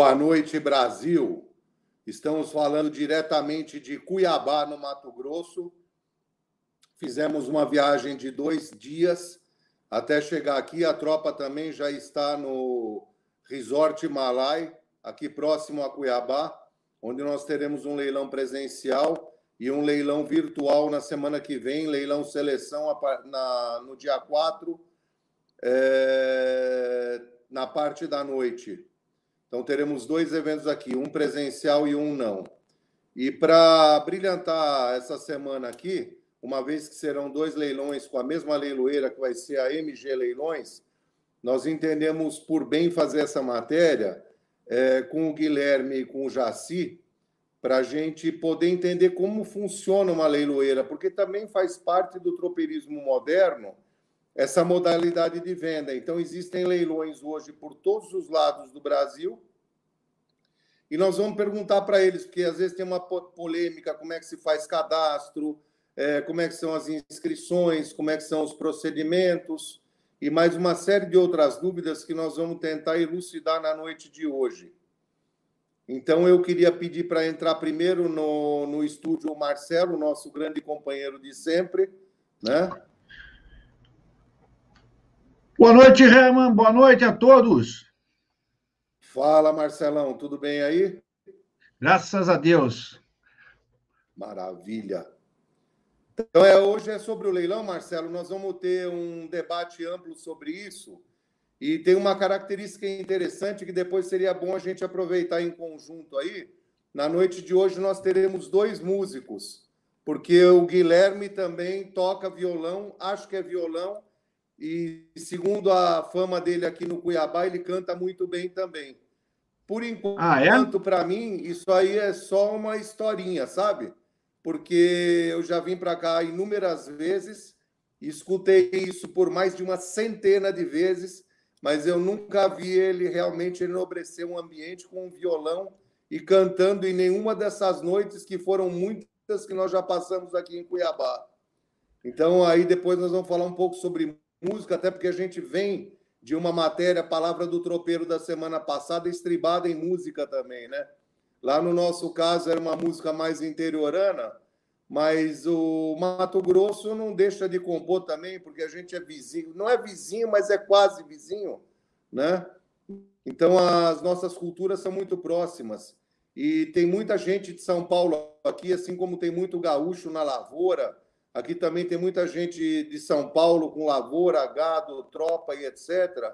Boa noite, Brasil. Estamos falando diretamente de Cuiabá, no Mato Grosso. Fizemos uma viagem de dois dias até chegar aqui. A tropa também já está no Resort Malai, aqui próximo a Cuiabá, onde nós teremos um leilão presencial e um leilão virtual na semana que vem, leilão seleção na, no dia 4, é, na parte da noite. Então, teremos dois eventos aqui, um presencial e um não. E para brilhantar essa semana aqui, uma vez que serão dois leilões com a mesma leiloeira, que vai ser a MG Leilões, nós entendemos por bem fazer essa matéria é, com o Guilherme e com o Jaci, para a gente poder entender como funciona uma leiloeira, porque também faz parte do tropeirismo moderno essa modalidade de venda. Então, existem leilões hoje por todos os lados do Brasil. E nós vamos perguntar para eles, porque às vezes tem uma polêmica, como é que se faz cadastro, é, como é que são as inscrições, como é que são os procedimentos e mais uma série de outras dúvidas que nós vamos tentar elucidar na noite de hoje. Então, eu queria pedir para entrar primeiro no, no estúdio o Marcelo, nosso grande companheiro de sempre, né? Boa noite, Herman. Boa noite a todos. Fala, Marcelão. Tudo bem aí? Graças a Deus. Maravilha. Então, é, hoje é sobre o leilão, Marcelo. Nós vamos ter um debate amplo sobre isso. E tem uma característica interessante que depois seria bom a gente aproveitar em conjunto aí. Na noite de hoje, nós teremos dois músicos, porque o Guilherme também toca violão, acho que é violão, e segundo a fama dele aqui no Cuiabá, ele canta muito bem também. Por enquanto, ah, é? para mim, isso aí é só uma historinha, sabe? Porque eu já vim para cá inúmeras vezes, escutei isso por mais de uma centena de vezes, mas eu nunca vi ele realmente enobrecer um ambiente com um violão e cantando em nenhuma dessas noites que foram muitas que nós já passamos aqui em Cuiabá. Então, aí depois nós vamos falar um pouco sobre música, até porque a gente vem de uma matéria, Palavra do Tropeiro da semana passada, estribada em música também, né? Lá no nosso caso era uma música mais interiorana, mas o Mato Grosso não deixa de compor também, porque a gente é vizinho, não é vizinho, mas é quase vizinho, né? Então as nossas culturas são muito próximas. E tem muita gente de São Paulo aqui, assim como tem muito gaúcho na lavoura, Aqui também tem muita gente de São Paulo com lavoura, gado, tropa e etc.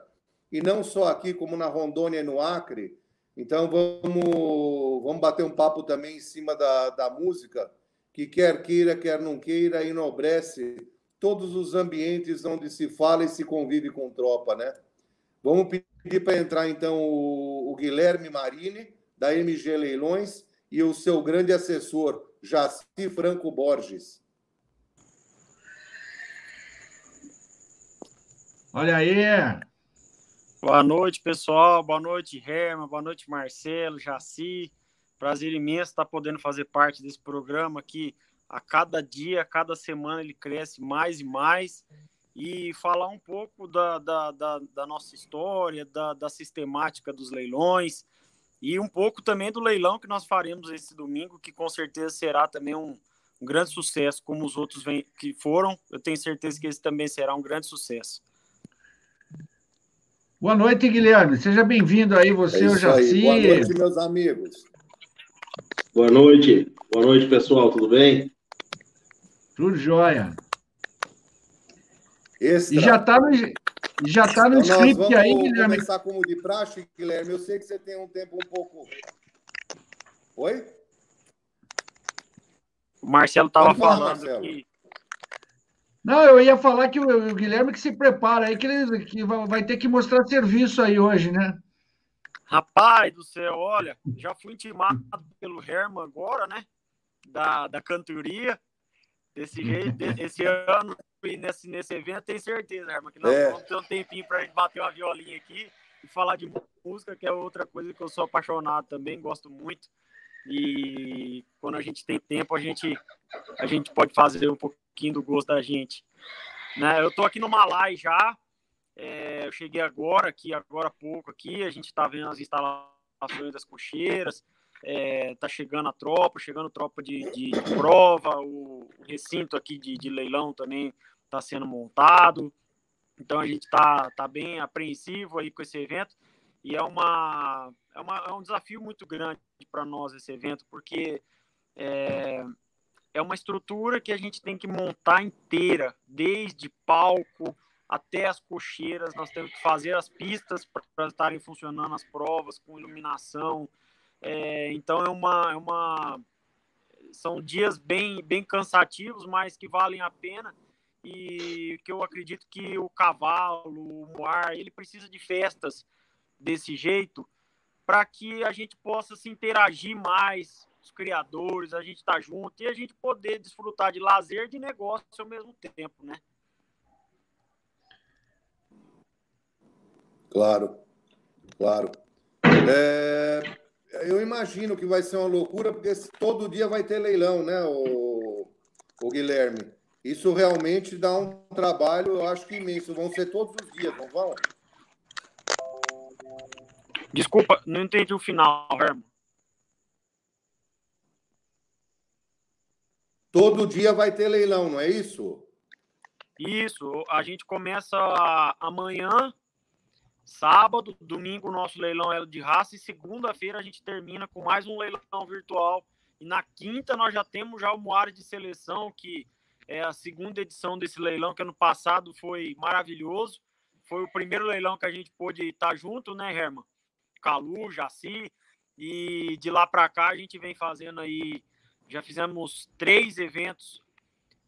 E não só aqui, como na Rondônia e no Acre. Então vamos, vamos bater um papo também em cima da, da música, que quer queira, quer não queira, enobrece todos os ambientes onde se fala e se convive com tropa, né? Vamos pedir para entrar então o, o Guilherme Marini, da MG Leilões, e o seu grande assessor, Jaci Franco Borges. Olha aí. Boa noite, pessoal. Boa noite, Herman. Boa noite, Marcelo, Jaci. Prazer imenso estar podendo fazer parte desse programa que a cada dia, a cada semana ele cresce mais e mais e falar um pouco da, da, da, da nossa história, da, da sistemática dos leilões e um pouco também do leilão que nós faremos esse domingo, que com certeza será também um, um grande sucesso, como os outros vem, que foram. Eu tenho certeza que esse também será um grande sucesso. Boa noite, Guilherme. Seja bem-vindo aí, você, é o Jaci. Boa noite, meus amigos. Boa noite. Boa noite, pessoal. Tudo bem? Tudo jóia. Extra. E já está no, já tá no então, script aí, Guilherme. Vamos começar como de praxe, Guilherme. Eu sei que você tem um tempo um pouco... Oi? O Marcelo estava falando Marcelo. que não, eu ia falar que o, o Guilherme que se prepara aí, que ele que vai ter que mostrar serviço aí hoje, né? Rapaz do céu, olha, já fui intimado pelo Herman agora, né? Da, da cantoria. Desse jeito, esse ano, e nesse, nesse evento, tenho certeza, Herman, que nós é. vamos ter um tempinho para a gente bater uma violinha aqui e falar de música, que é outra coisa que eu sou apaixonado também, gosto muito. E quando a gente tem tempo, a gente, a gente pode fazer um pouquinho do gosto da gente. Né? Eu estou aqui no Malai já. É, eu cheguei agora, aqui agora há pouco aqui. A gente está vendo as instalações das cocheiras, é, tá chegando a tropa, chegando tropa de, de, de prova, o recinto aqui de, de leilão também está sendo montado. Então a gente está tá bem apreensivo aí com esse evento e é, uma, é, uma, é um desafio muito grande para nós esse evento, porque é, é uma estrutura que a gente tem que montar inteira, desde palco até as cocheiras. Nós temos que fazer as pistas para estarem funcionando as provas com iluminação. É, então é uma, é uma são dias bem bem cansativos, mas que valem a pena e que eu acredito que o cavalo, o moar, ele precisa de festas desse jeito para que a gente possa se interagir mais, os criadores, a gente tá junto e a gente poder desfrutar de lazer de negócio ao mesmo tempo, né? Claro, claro. É, eu imagino que vai ser uma loucura, porque todo dia vai ter leilão, né, o, o Guilherme? Isso realmente dá um trabalho, eu acho que imenso. Vão ser todos os dias, não vão? Desculpa, não entendi o final, Herman. Todo dia vai ter leilão, não é isso? Isso, a gente começa amanhã, sábado, domingo o nosso leilão é de raça e segunda-feira a gente termina com mais um leilão virtual. E na quinta nós já temos já o Moara de seleção, que é a segunda edição desse leilão, que ano passado foi maravilhoso. Foi o primeiro leilão que a gente pôde estar junto, né, Herman? Calu, Jaci. E de lá para cá a gente vem fazendo aí já fizemos três eventos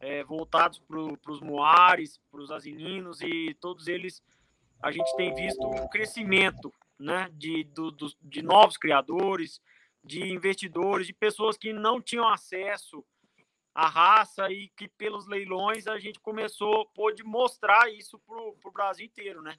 é, voltados para os moares, para os asininos, e todos eles a gente tem visto um crescimento né, de, do, do, de novos criadores, de investidores, de pessoas que não tinham acesso à raça e que pelos leilões a gente começou, pôde mostrar isso para o Brasil inteiro, né?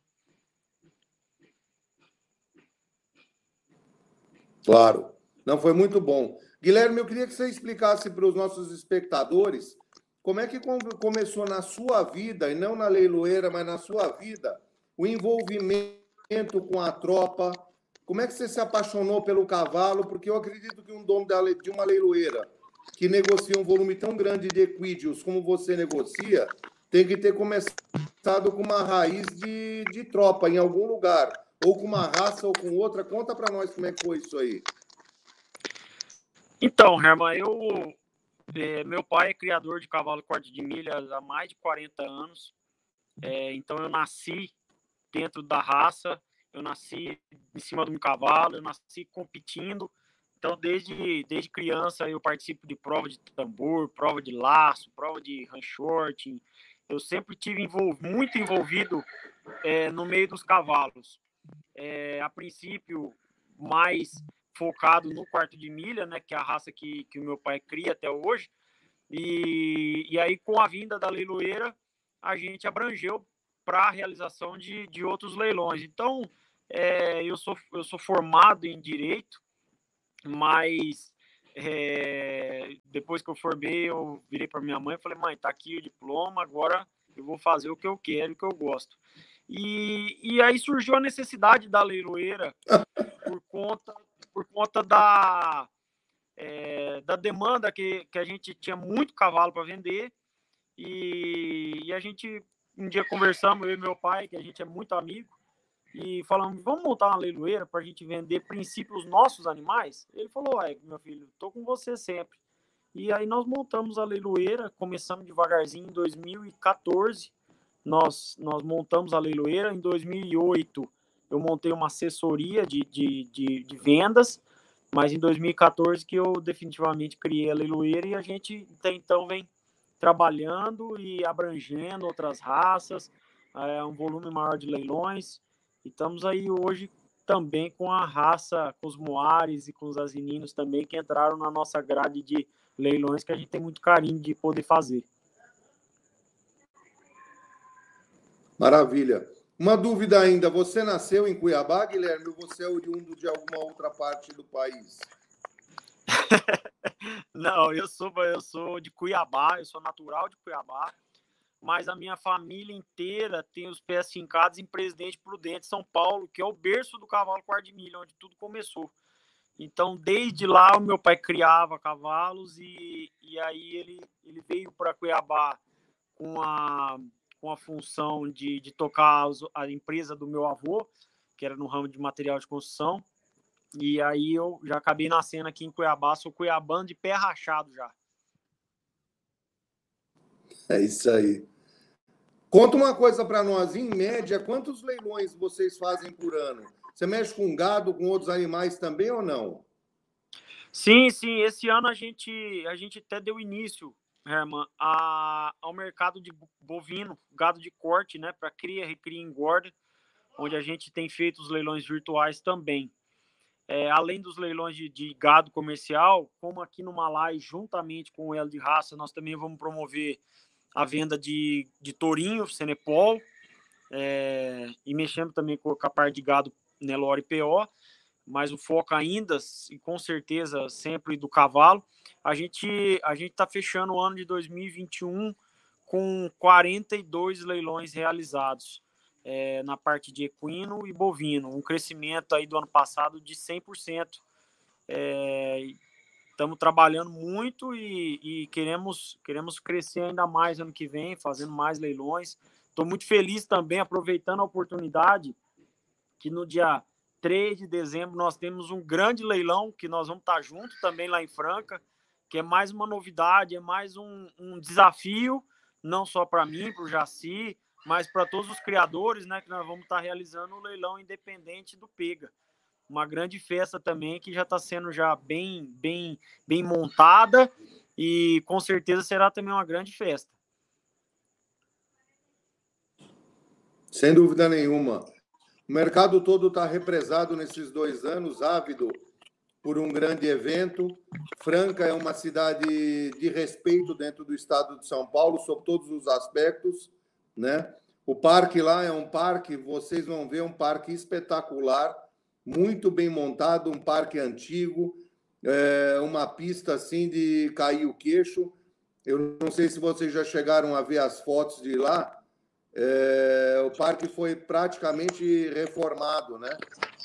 Claro. Não, foi muito bom. Guilherme, eu queria que você explicasse para os nossos espectadores como é que começou na sua vida, e não na leiloeira, mas na sua vida, o envolvimento com a tropa. Como é que você se apaixonou pelo cavalo? Porque eu acredito que um dono de uma leiloeira que negocia um volume tão grande de equídeos como você negocia, tem que ter começado com uma raiz de, de tropa em algum lugar, ou com uma raça ou com outra. Conta para nós como é que foi isso aí. Então, Herman, eu. É, meu pai é criador de cavalo corte de milhas há mais de 40 anos. É, então, eu nasci dentro da raça, eu nasci em cima de um cavalo, eu nasci competindo. Então, desde, desde criança, eu participo de prova de tambor, prova de laço, prova de ranchorting. Eu sempre tive envolv muito envolvido é, no meio dos cavalos. É, a princípio, mais focado no quarto de milha, né, que é a raça que, que o meu pai cria até hoje. E, e aí, com a vinda da leiloeira, a gente abrangeu para a realização de, de outros leilões. Então, é, eu, sou, eu sou formado em direito, mas é, depois que eu formei, eu virei para minha mãe e falei: mãe, tá aqui o diploma, agora eu vou fazer o que eu quero, o que eu gosto. E, e aí surgiu a necessidade da leiloeira por conta por conta da, é, da demanda que, que a gente tinha muito cavalo para vender. E, e, a gente, um dia conversamos, eu e meu pai, que a gente é muito amigo, e falamos, vamos montar uma leiloeira para a gente vender princípios nossos animais? Ele falou, é, meu filho, tô com você sempre. E aí nós montamos a leiloeira, começamos devagarzinho em 2014, nós, nós montamos a leiloeira, em 2008 eu montei uma assessoria de, de, de, de, vendas, mas em 2014 que eu definitivamente criei a leiloeira e a gente até então vem trabalhando e abrangendo outras raças, é, um volume maior de leilões, e estamos aí hoje também com a raça, com os moares e com os asininos também, que entraram na nossa grade de leilões, que a gente tem muito carinho de poder fazer. Maravilha. Uma dúvida ainda: você nasceu em Cuiabá, Guilherme, ou você é oriundo de alguma outra parte do país? Não, eu sou, eu sou de Cuiabá, eu sou natural de Cuiabá, mas a minha família inteira tem os pés fincados em Presidente Prudente, São Paulo, que é o berço do cavalo quarto de onde tudo começou. Então, desde lá, o meu pai criava cavalos e, e aí ele, ele veio para Cuiabá com a, com a função de, de tocar a empresa do meu avô, que era no ramo de material de construção. E aí eu já acabei nascendo aqui em Cuiabá, sou cuiabano de pé rachado já. É isso aí. Conta uma coisa para nós, em média, quantos leilões vocês fazem por ano? Você mexe com gado, com outros animais também ou não? Sim, sim. Esse ano a gente, a gente até deu início, Herman, a, ao mercado de bovino, gado de corte, né, para cria, recria e engorda, onde a gente tem feito os leilões virtuais também. É, além dos leilões de, de, gado comercial, como aqui no Malai, juntamente com o Elo de Raça, nós também vamos promover a venda de, de tourinho, Senepol, é, e mexendo também com a parte de gado Nelore PO, mas o foco ainda, e com certeza sempre do cavalo. A gente a gente está fechando o ano de 2021 com 42 leilões realizados é, na parte de equino e bovino, um crescimento aí do ano passado de 100%. É, estamos trabalhando muito e, e, queremos queremos crescer ainda mais ano que vem, fazendo mais leilões. Estou muito feliz também, aproveitando a oportunidade que no dia 3 de dezembro nós temos um grande leilão que nós vamos estar junto também lá em Franca, que é mais uma novidade, é mais um, um desafio, não só para mim, para o Jaci, mas para todos os criadores, né, que nós vamos estar realizando o leilão independente do Pega. Uma grande festa também que já está sendo já bem, bem, bem montada e com certeza será também uma grande festa. Sem dúvida nenhuma. O mercado todo está represado nesses dois anos, ávido por um grande evento. Franca é uma cidade de respeito dentro do estado de São Paulo, sob todos os aspectos. Né? O parque lá é um parque, vocês vão ver, um parque espetacular, muito bem montado, um parque antigo, é uma pista assim de cair o queixo. Eu não sei se vocês já chegaram a ver as fotos de lá, é, o parque foi praticamente reformado, né?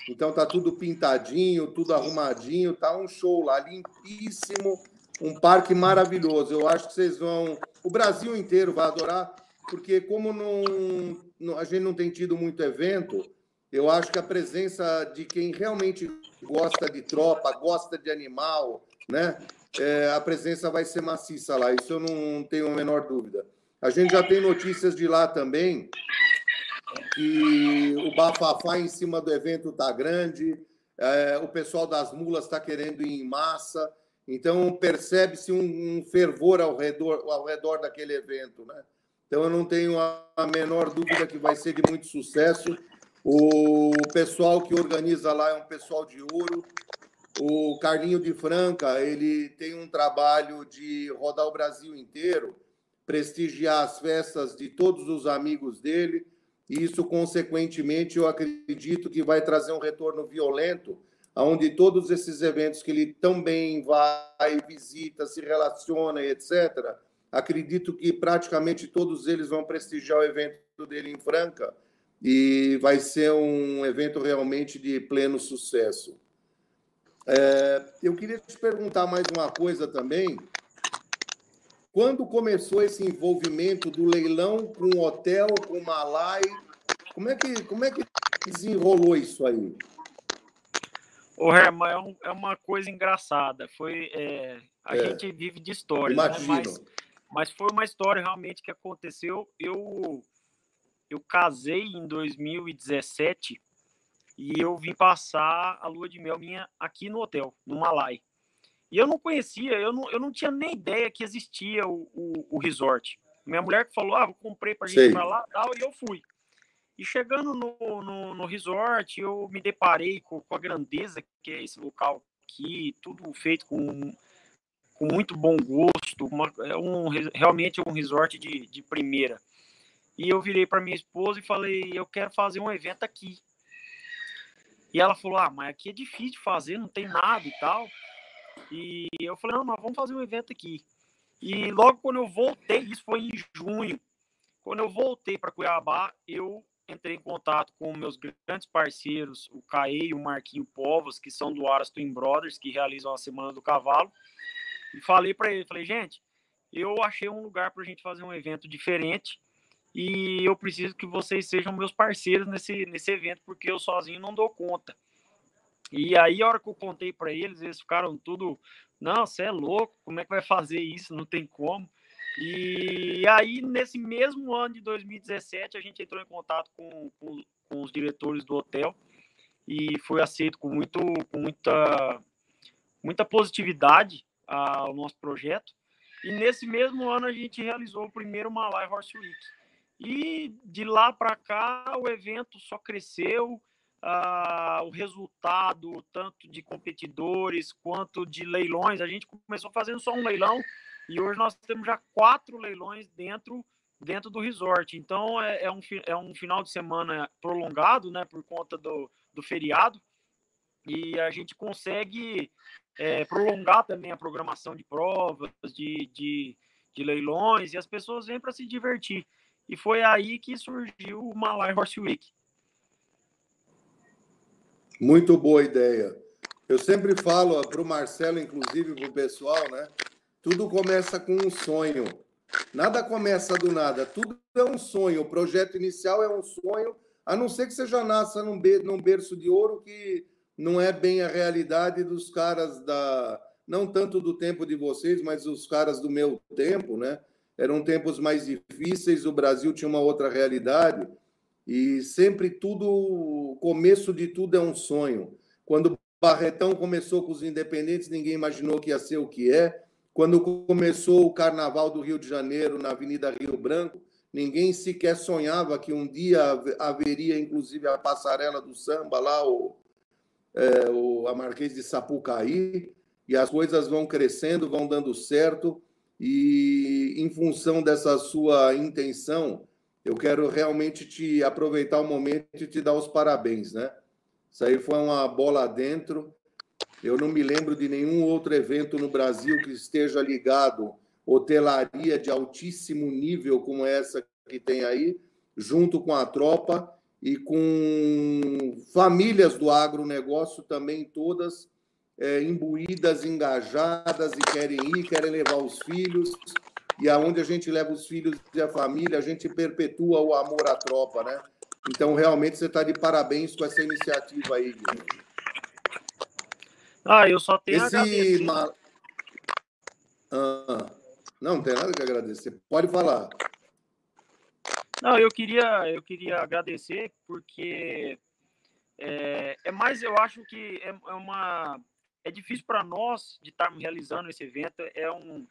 Então tá tudo pintadinho, tudo arrumadinho, tá um show lá, limpíssimo, um parque maravilhoso. Eu acho que vocês vão, o Brasil inteiro vai adorar, porque como não, a gente não tem tido muito evento, eu acho que a presença de quem realmente gosta de tropa, gosta de animal, né? É, a presença vai ser maciça lá, isso eu não tenho a menor dúvida. A gente já tem notícias de lá também que o bafafá em cima do evento está grande, é, o pessoal das mulas está querendo ir em massa, então percebe-se um, um, fervor ao redor, ao redor daquele evento, né? Então eu não tenho a, menor dúvida que vai ser de muito sucesso. O pessoal que organiza lá é um pessoal de ouro. O Carlinho de Franca, ele tem um trabalho de rodar o Brasil inteiro prestigiar as festas de todos os amigos dele. E isso, consequentemente, eu acredito que vai trazer um retorno violento, onde todos esses eventos que ele também vai, visita, se relaciona, etc., acredito que praticamente todos eles vão prestigiar o evento dele em Franca e vai ser um evento realmente de pleno sucesso. É, eu queria te perguntar mais uma coisa também, quando começou esse envolvimento do leilão com o hotel, com o Malai? Como é que, como é que desenrolou isso aí? O Herman, é, um, é, uma coisa engraçada. Foi, é, a é, gente vive de história, né? mas, mas foi uma história realmente que aconteceu. Eu, eu casei em 2017 e eu vim passar a lua de mel minha aqui no hotel, no Malai. E eu não conhecia, eu não, eu não tinha nem ideia que existia o, o, o resort. Minha mulher que falou, ah, eu comprei pra gente ir pra lá tal, e eu fui. E chegando no, no, no resort, eu me deparei com, com, a grandeza que é esse local aqui, tudo feito com, com muito bom gosto, uma, é um, realmente um resort de, de primeira. E eu virei para minha esposa e falei, eu quero fazer um evento aqui. E ela falou, ah, mas aqui é difícil de fazer, não tem nada e tal. E eu falei, não, nós vamos fazer um evento aqui. E logo quando eu voltei, isso foi em junho, quando eu voltei para Cuiabá, eu entrei em contato com meus grandes parceiros, o Caê e o Marquinho Povos, que são do Aras Twin Brothers, que realizam a Semana do Cavalo, e falei para ele, falei, gente, eu achei um lugar para a gente fazer um evento diferente e eu preciso que vocês sejam meus parceiros nesse, nesse evento, porque eu sozinho não dou conta. E aí, a hora que eu contei para eles, eles ficaram tudo, não, você é louco, como é que vai fazer isso? Não tem como. E aí, nesse mesmo ano de 2017, a gente entrou em contato com, com, com os diretores do hotel e foi aceito com, muito, com muita, muita positividade ao nosso projeto. E nesse mesmo ano, a gente realizou o primeiro Malai Horse Week. E de lá para cá, o evento só cresceu. Uh, o resultado, tanto de competidores quanto de leilões, a gente começou fazendo só um leilão e hoje nós temos já quatro leilões dentro dentro do resort. Então é, é, um, é um final de semana prolongado, né, por conta do, do feriado, e a gente consegue é, prolongar também a programação de provas, de, de, de leilões, e as pessoas vêm para se divertir. E foi aí que surgiu o Malai Horse Week. Muito boa ideia. Eu sempre falo para o Marcelo, inclusive para o pessoal, né? Tudo começa com um sonho. Nada começa do nada. Tudo é um sonho. O projeto inicial é um sonho, a não ser que você já nasça num, num berço de ouro que não é bem a realidade dos caras da. Não tanto do tempo de vocês, mas os caras do meu tempo, né? Eram tempos mais difíceis, o Brasil tinha uma outra realidade. E sempre tudo, o começo de tudo é um sonho. Quando Barretão começou com os independentes, ninguém imaginou que ia ser o que é. Quando começou o Carnaval do Rio de Janeiro na Avenida Rio Branco, ninguém sequer sonhava que um dia haveria, inclusive, a passarela do samba lá, o, é, o, a Marquês de Sapucaí, e as coisas vão crescendo, vão dando certo, e em função dessa sua intenção, eu quero realmente te aproveitar o momento e te dar os parabéns, né? Isso aí foi uma bola dentro. Eu não me lembro de nenhum outro evento no Brasil que esteja ligado hotelaria de altíssimo nível como essa que tem aí, junto com a tropa e com famílias do agronegócio também todas é, imbuídas, engajadas e querem ir, querem levar os filhos. E aonde a gente leva os filhos e a família, a gente perpetua o amor à tropa, né? Então, realmente, você está de parabéns com essa iniciativa aí, Guilherme. Ah, eu só tenho Esse... a agradecer. Ah, não, não tem nada que agradecer. Pode falar. Não, eu queria, eu queria agradecer porque é, é mais, eu acho que é, é uma é difícil para nós de estarmos realizando esse evento. É um,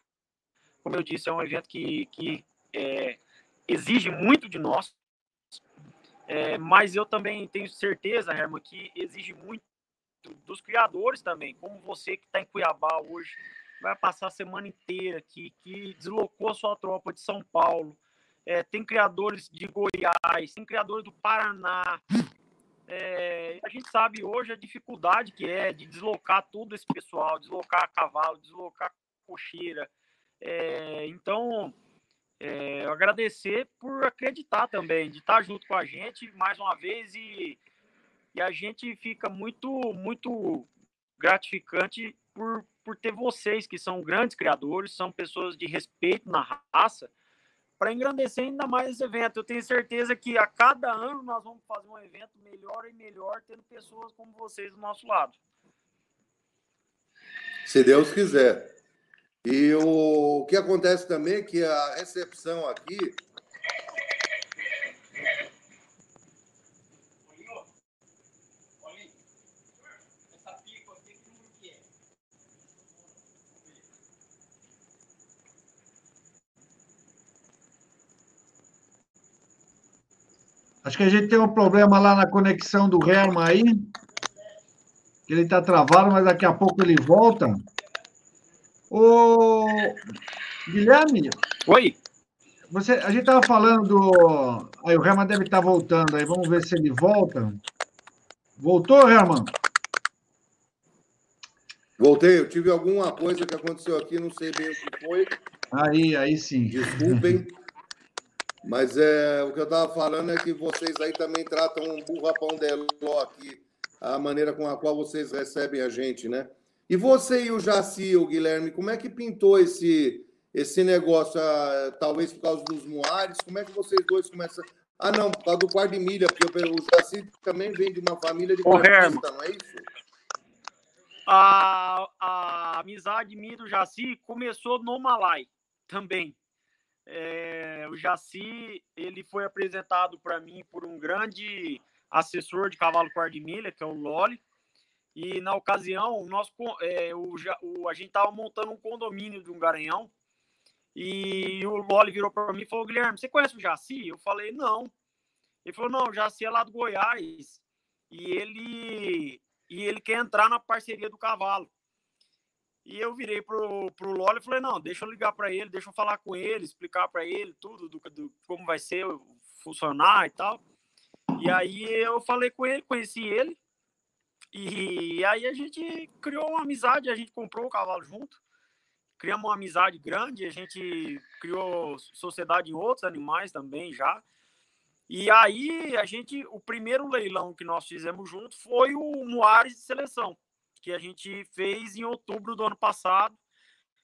como eu disse, é um evento que, que é, exige muito de nós. É, mas eu também tenho certeza, Herman, que exige muito dos criadores também, como você que está em Cuiabá hoje, vai passar a semana inteira aqui, que deslocou sua tropa de São Paulo, é, tem criadores de Goiás, tem criadores do Paraná. É, a gente sabe hoje a dificuldade que é de deslocar todo esse pessoal, deslocar cavalo, deslocar cocheira. É, então, é, agradecer por acreditar também, de estar junto com a gente mais uma vez e e a gente fica muito, muito gratificante por, por ter vocês, que são grandes criadores, são pessoas de respeito na raça, para engrandecer ainda mais esse evento. Eu tenho certeza que a cada ano nós vamos fazer um evento melhor e melhor, tendo pessoas como vocês do nosso lado. Se Deus quiser. E o que acontece também é que a recepção aqui Acho que a gente tem um problema lá na conexão do Herman aí. Ele está travado, mas daqui a pouco ele volta. Ô, Guilherme. Oi. Você, a gente estava falando do. Aí o Herman deve estar tá voltando aí. Vamos ver se ele volta. Voltou, Herman? Voltei. Eu tive alguma coisa que aconteceu aqui, não sei bem o que foi. Aí, aí sim. Desculpem. Mas é, o que eu estava falando é que vocês aí também tratam um burra pão de ló aqui, a maneira com a qual vocês recebem a gente, né? E você e o Jaci, o Guilherme, como é que pintou esse, esse negócio? Ah, talvez por causa dos moares? Como é que vocês dois começam? Ah, não, por causa do quarto de milha, porque o Jaci também vem de uma família de quartista, não é isso? A, a amizade minha do Jaci começou no Malai também. É, o Jaci ele foi apresentado para mim por um grande assessor de cavalo quarto de milha, que é o Loli. E na ocasião, nós, é, o, o, a gente estava montando um condomínio de um garanhão. E o Loli virou para mim e falou: Guilherme, você conhece o Jaci? Eu falei: não. Ele falou: não, o Jaci é lá do Goiás. E ele, e ele quer entrar na parceria do cavalo. E eu virei pro, pro Loli e falei, não, deixa eu ligar para ele, deixa eu falar com ele, explicar para ele tudo, do, do, como vai ser, funcionar e tal. E aí eu falei com ele, conheci ele, e aí a gente criou uma amizade, a gente comprou o cavalo junto, criamos uma amizade grande, a gente criou sociedade em outros animais também já. E aí a gente, o primeiro leilão que nós fizemos junto foi o Moares de seleção que a gente fez em outubro do ano passado.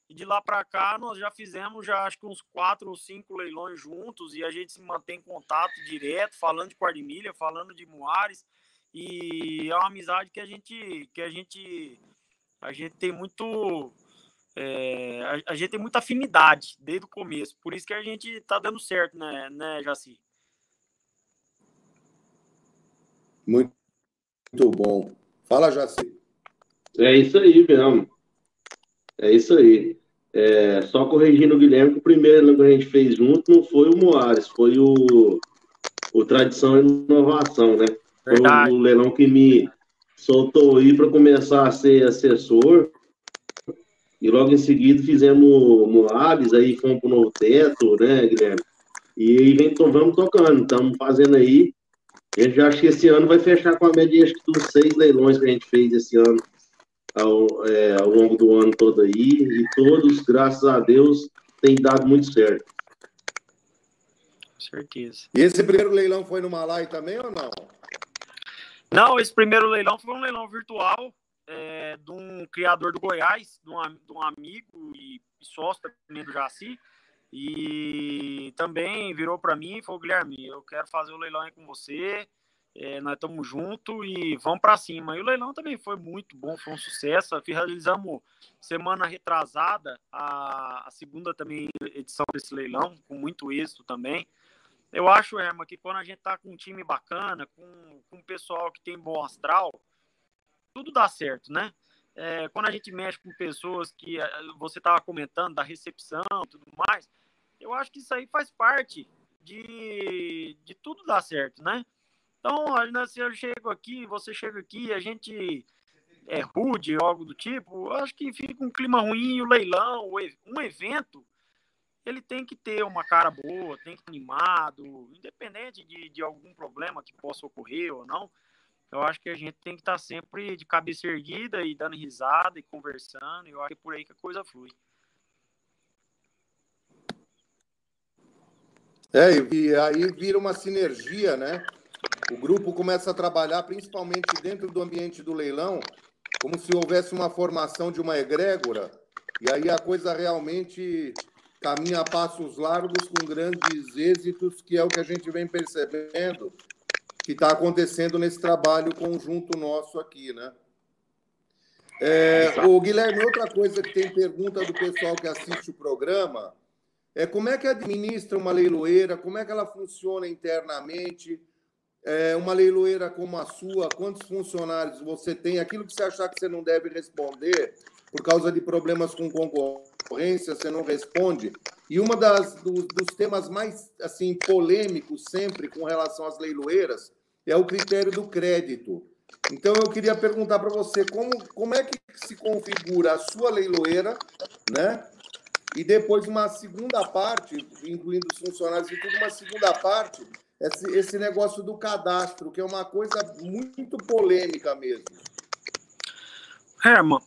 E de lá para cá nós já fizemos já acho que uns quatro ou cinco leilões juntos e a gente se mantém em contato direto, falando de Quardimilha, falando de Moares. E é uma amizade que a gente que a gente a gente tem muito é, a, a, gente tem muita afinidade desde o começo. Por isso que a gente tá dando certo, né, né, Jaci? Muito, muito bom. Fala, Jaci. É isso aí mesmo. É isso aí. É, só corrigindo o Guilherme, que o primeiro que a gente fez junto não foi o Moares, foi o, o Tradição e Inovação, né? Verdade. Foi o leilão que me soltou aí para começar a ser assessor. E logo em seguida fizemos Moares, aí fomos para o Novo Teto, né, Guilherme? E aí vem, então, vamos tocando, estamos fazendo aí. Eu já acho que esse ano vai fechar com a média acho que dos seis leilões que a gente fez esse ano ao, é, ao longo do ano todo aí, e todos, graças a Deus, tem dado muito certo. Com certeza. E esse primeiro leilão foi no Malai também ou não? Não, esse primeiro leilão foi um leilão virtual é, de um criador do Goiás, de um, de um amigo e, sócio do Jaci. E também virou para mim e falou: Guilherme, eu quero fazer o leilão aí com você. É, nós estamos juntos e vamos para cima. E o leilão também foi muito bom, foi um sucesso. Realizamos semana retrasada a, a segunda também edição desse leilão, com muito êxito também. Eu acho, Erma, que quando a gente tá com um time bacana, com, com um pessoal que tem bom astral, tudo dá certo, né? É, quando a gente mexe com pessoas que é, você estava comentando da recepção e tudo mais, eu acho que isso aí faz parte de, de tudo dar certo, né? Então, se eu chego aqui, você chega aqui, a gente é rude algo do tipo, acho que fica um clima ruim, o leilão, um evento, ele tem que ter uma cara boa, tem que estar animado, independente de, de algum problema que possa ocorrer ou não. Eu acho que a gente tem que estar sempre de cabeça erguida e dando risada e conversando, e eu acho que é por aí que a coisa flui. É, e aí vira uma sinergia, né? O grupo começa a trabalhar principalmente dentro do ambiente do leilão, como se houvesse uma formação de uma egrégora, e aí a coisa realmente caminha a passos largos com grandes êxitos, que é o que a gente vem percebendo que está acontecendo nesse trabalho conjunto nosso aqui, né? É, o Guilherme, outra coisa que tem pergunta do pessoal que assiste o programa é como é que administra uma leiloeira, como é que ela funciona internamente, é, uma leiloeira como a sua, quantos funcionários você tem, aquilo que você achar que você não deve responder por causa de problemas com concorrência, você não responde. E uma das do, dos temas mais assim polêmicos sempre com relação às leiloeiras é o critério do crédito. Então eu queria perguntar para você como, como é que se configura a sua leiloeira, né? E depois uma segunda parte, incluindo os funcionários e tudo, uma segunda parte esse, esse negócio do cadastro, que é uma coisa muito polêmica mesmo. Herman,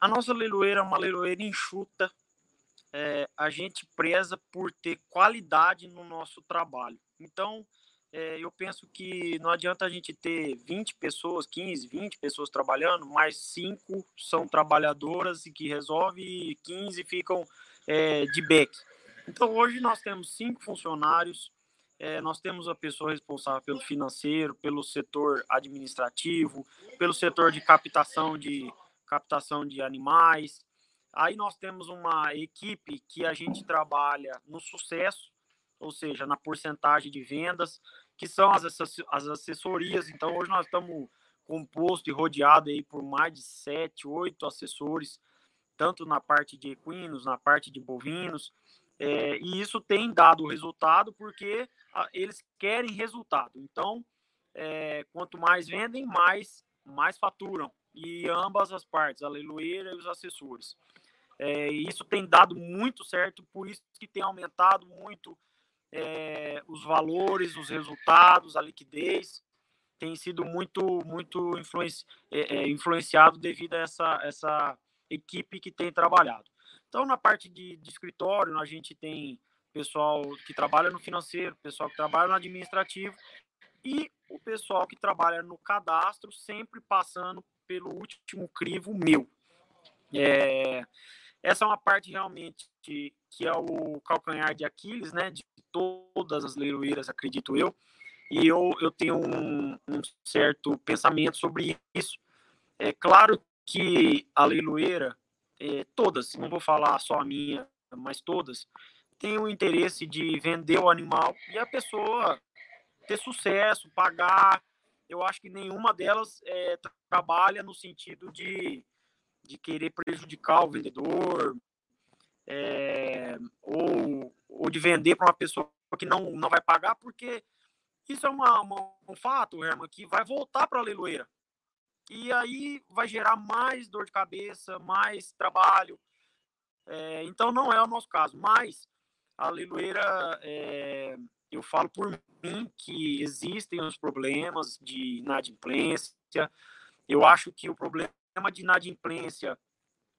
a nossa leiloeira é uma leiloeira enxuta. é, a gente preza por ter qualidade no nosso trabalho. Então, é, eu penso que não adianta a gente ter 20 pessoas, 15, 20 pessoas trabalhando, mas cinco são trabalhadoras e que resolvem e 15 ficam é, de back. Então, hoje nós temos cinco funcionários, é, nós temos a pessoa responsável pelo financeiro, pelo setor administrativo, pelo setor de captação de, captação de animais. Aí nós temos uma equipe que a gente trabalha no sucesso, ou seja, na porcentagem de vendas, que são as, as assessorias. Então, hoje nós estamos composto e rodeado aí por mais de sete, oito assessores, tanto na parte de equinos, na parte de bovinos, é, e isso tem dado resultado porque a, eles querem resultado. Então, é, quanto mais vendem, mais, mais faturam. E ambas as partes, a leiloeira e os assessores. É, isso tem dado muito certo, por isso que tem aumentado muito é, os valores, os resultados, a liquidez tem sido muito muito influenci, é, é, influenciado devido a essa, essa equipe que tem trabalhado. Então, na parte de, de escritório, a gente tem pessoal que trabalha no financeiro, pessoal que trabalha no administrativo e o pessoal que trabalha no cadastro, sempre passando pelo último crivo meu. É, essa é uma parte realmente que, que é o calcanhar de Aquiles, né, de todas as leiloeiras, acredito eu, e eu, eu tenho um, um certo pensamento sobre isso. É claro que a leiloeira, é, todas, não vou falar só a minha, mas todas, tem o interesse de vender o animal e a pessoa ter sucesso, pagar. Eu acho que nenhuma delas é, trabalha no sentido de, de querer prejudicar o vendedor, é, ou, ou de vender para uma pessoa que não, não vai pagar, porque isso é uma, uma, um fato, Herman, que vai voltar para a leiloeira. E aí vai gerar mais dor de cabeça, mais trabalho. É, então não é o nosso caso. Mas a leiloeira, é, eu falo por mim que existem os problemas de inadimplência. Eu acho que o problema de inadimplência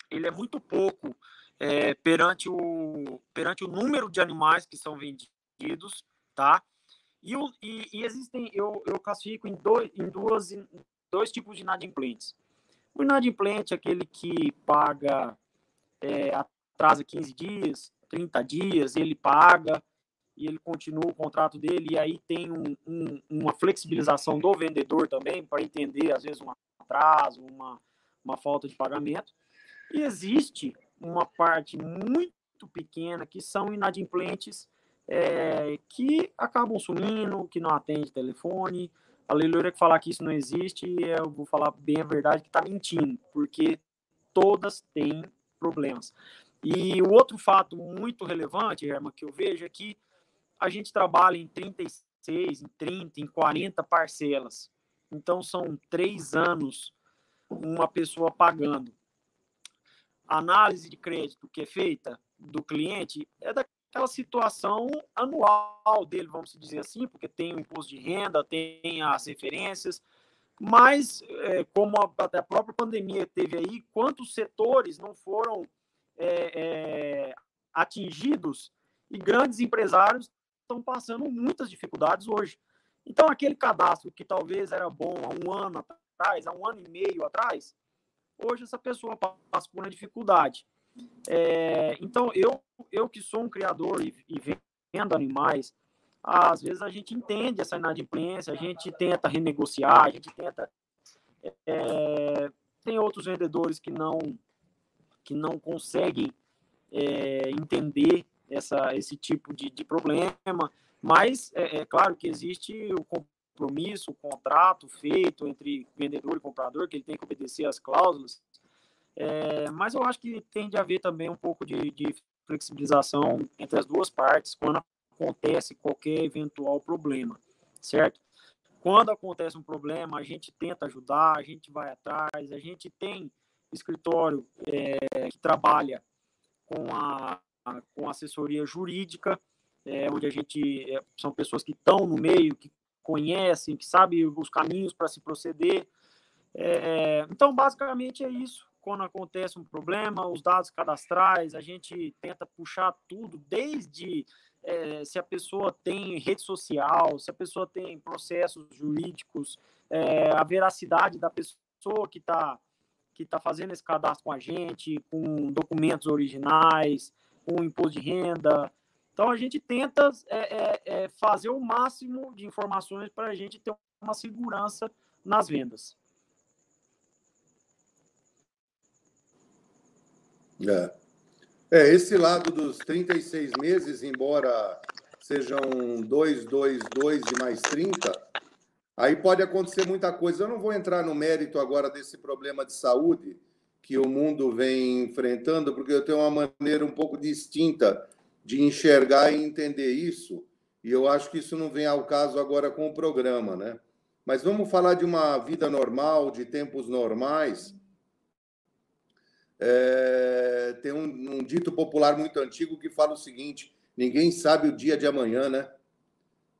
ele é muito pouco é, perante, o, perante o número de animais que são vendidos, tá? E, o, e, e existem, eu, eu classifico em, dois, em duas, dois tipos de inadimplentes. O inadimplente é aquele que paga, é, atrasa 15 dias, 30 dias, ele paga e ele continua o contrato dele, e aí tem um, um, uma flexibilização do vendedor também, para entender, às vezes, um atraso, uma, uma falta de pagamento. E existe uma parte muito pequena que são inadimplentes é, que acabam sumindo, que não atende telefone. A leiloeira que falar que isso não existe, eu vou falar bem a verdade que está mentindo, porque todas têm problemas. E o outro fato muito relevante, Herma, que eu vejo é que a gente trabalha em 36, em 30, em 40 parcelas. Então, são três anos uma pessoa pagando a análise de crédito que é feita do cliente é daquela situação anual dele, vamos dizer assim, porque tem o imposto de renda, tem as referências, mas é, como a, a, própria pandemia teve aí, quantos setores não foram é, é, atingidos e grandes empresários estão passando muitas dificuldades hoje. Então, aquele cadastro que talvez era bom há um ano atrás, há um ano e meio atrás, hoje essa pessoa passa por uma dificuldade. É, então, eu, eu que sou um criador e, e vendo animais, às vezes a gente entende essa inadimplência, a gente tenta renegociar, a gente tenta. É, tem outros vendedores que não, que não conseguem é, entender essa, esse tipo de, de problema, mas é, é, claro que existe o compromisso, o contrato feito entre vendedor e comprador, que ele tem que obedecer às cláusulas. É, mas eu acho que tem de haver também um pouco de, de flexibilização entre as duas partes quando acontece qualquer eventual problema, certo? Quando acontece um problema, a gente tenta ajudar, a gente vai atrás, a gente tem escritório é, que trabalha com a com assessoria jurídica, é, onde a gente é, são pessoas que estão no meio, que conhecem, que sabem os caminhos para se proceder. É, então, basicamente é isso. quando acontece um problema, os dados cadastrais, a gente tenta puxar tudo, desde é, se a pessoa tem rede social, se a pessoa tem processos jurídicos, é, a veracidade da pessoa que está que tá fazendo esse cadastro com a gente, com documentos originais, com imposto de renda. Então, a gente tenta é, é, é fazer o máximo de informações para a gente ter uma segurança nas vendas. É. é, esse lado dos 36 meses, embora sejam 2, 2, 2 de mais 30, aí pode acontecer muita coisa. Eu não vou entrar no mérito agora desse problema de saúde que o mundo vem enfrentando, porque eu tenho uma maneira um pouco distinta de enxergar e entender isso, e eu acho que isso não vem ao caso agora com o programa, né? Mas vamos falar de uma vida normal, de tempos normais, é, tem um, um, dito popular muito antigo que fala o seguinte: ninguém sabe o dia de amanhã, né?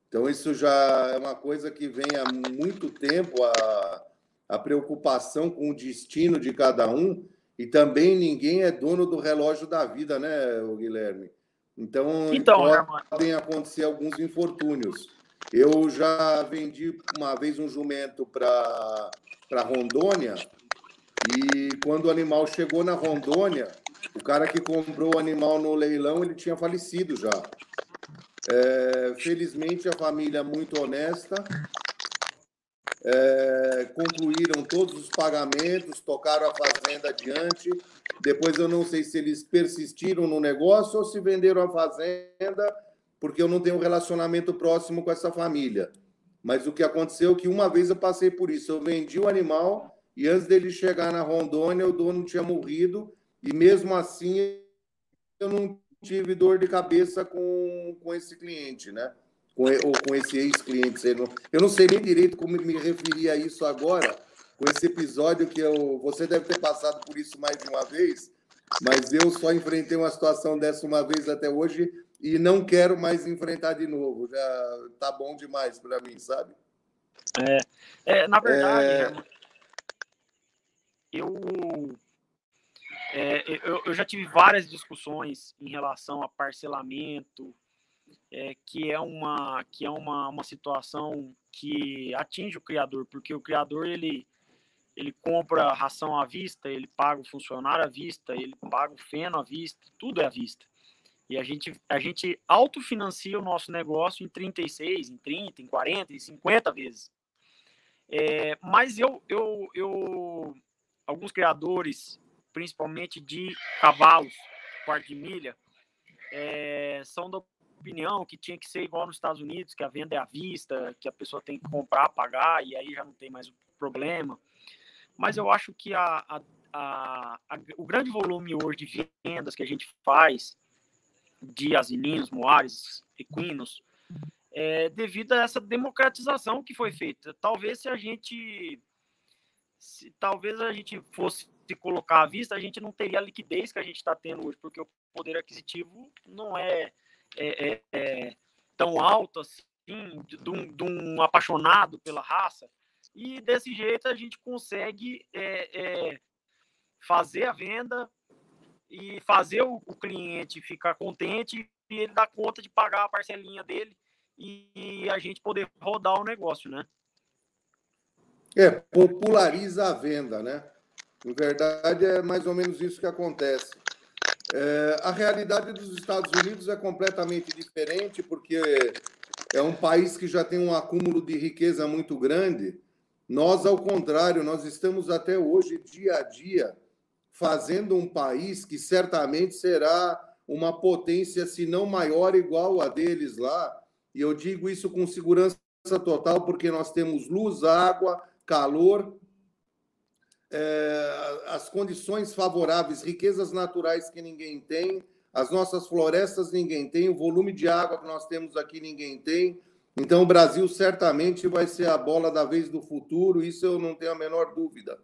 Então, isso já é uma coisa que vem há muito tempo a, a preocupação com o destino de cada um, e também ninguém é dono do relógio da vida, né, Guilherme? Então, então podem acontecer alguns infortúnios. Eu já vendi uma vez um jumento para Rondônia e quando o animal chegou na Rondônia, o cara que comprou o animal no leilão, ele tinha falecido já. É, felizmente, a família muito honesta é, concluíram todos os pagamentos, tocaram a fazenda adiante. Depois, eu não sei se eles persistiram no negócio ou se venderam a fazenda, porque eu não tenho um relacionamento próximo com essa família. Mas o que aconteceu é que uma vez eu passei por isso. Eu vendi o animal e antes dele chegar na Rondônia, o dono tinha morrido, e mesmo assim eu não tive dor de cabeça com, com esse cliente, né? Com, ou com esse ex-cliente. Eu não sei nem direito como me referir a isso agora, com esse episódio que eu, você deve ter passado por isso mais de uma vez, mas eu só enfrentei uma situação dessa uma vez até hoje e não quero mais enfrentar de novo. Já tá bom demais para mim, sabe? É, é na verdade, é eu, é, eu, eu, já tive várias discussões em relação a parcelamento, é, que é, uma, que é uma, uma situação que atinge o criador, porque o criador ele, ele compra ração à vista, ele paga o funcionário à vista, ele paga o feno à vista, tudo é à vista. E a gente, a gente autofinancia o nosso negócio em 36, em 30, em 40, em 50 vezes. É, mas eu, eu, eu, alguns criadores, principalmente de cavalos, quarto de milha, é, são da opinião que tinha que ser igual nos Estados Unidos, que a venda é à vista, que a pessoa tem que comprar, pagar, e aí já não tem mais problema. Mas eu acho que a, a, a, o grande volume hoje de vendas que a gente faz de asininos, moares, equinos, é devido a essa democratização que foi feita. Talvez se a gente se talvez a gente fosse se colocar à vista, a gente não teria a liquidez que a gente está tendo hoje, porque o poder aquisitivo não é, é, é, é tão alto assim, de um, de um, apaixonado pela raça. E desse jeito a gente consegue é, é, fazer a venda e fazer o, o, cliente ficar contente e ele dar conta de pagar a parcelinha dele e, a gente poder rodar o negócio, né? É, populariza a venda, né? Em verdade, é mais ou menos isso que acontece. É, a realidade dos Estados Unidos é completamente diferente, porque é um país que já tem um acúmulo de riqueza muito grande. Nós, ao contrário, nós estamos até hoje, dia a dia, fazendo um país que certamente será uma potência, se não maior, igual a deles lá. E eu digo isso com segurança total, porque nós temos luz, água, calor, é, as condições favoráveis, riquezas naturais que ninguém tem, as nossas florestas ninguém tem, o volume de água que nós temos aqui ninguém tem. Então, o Brasil certamente vai ser a bola da vez do futuro, isso eu não tenho a menor dúvida.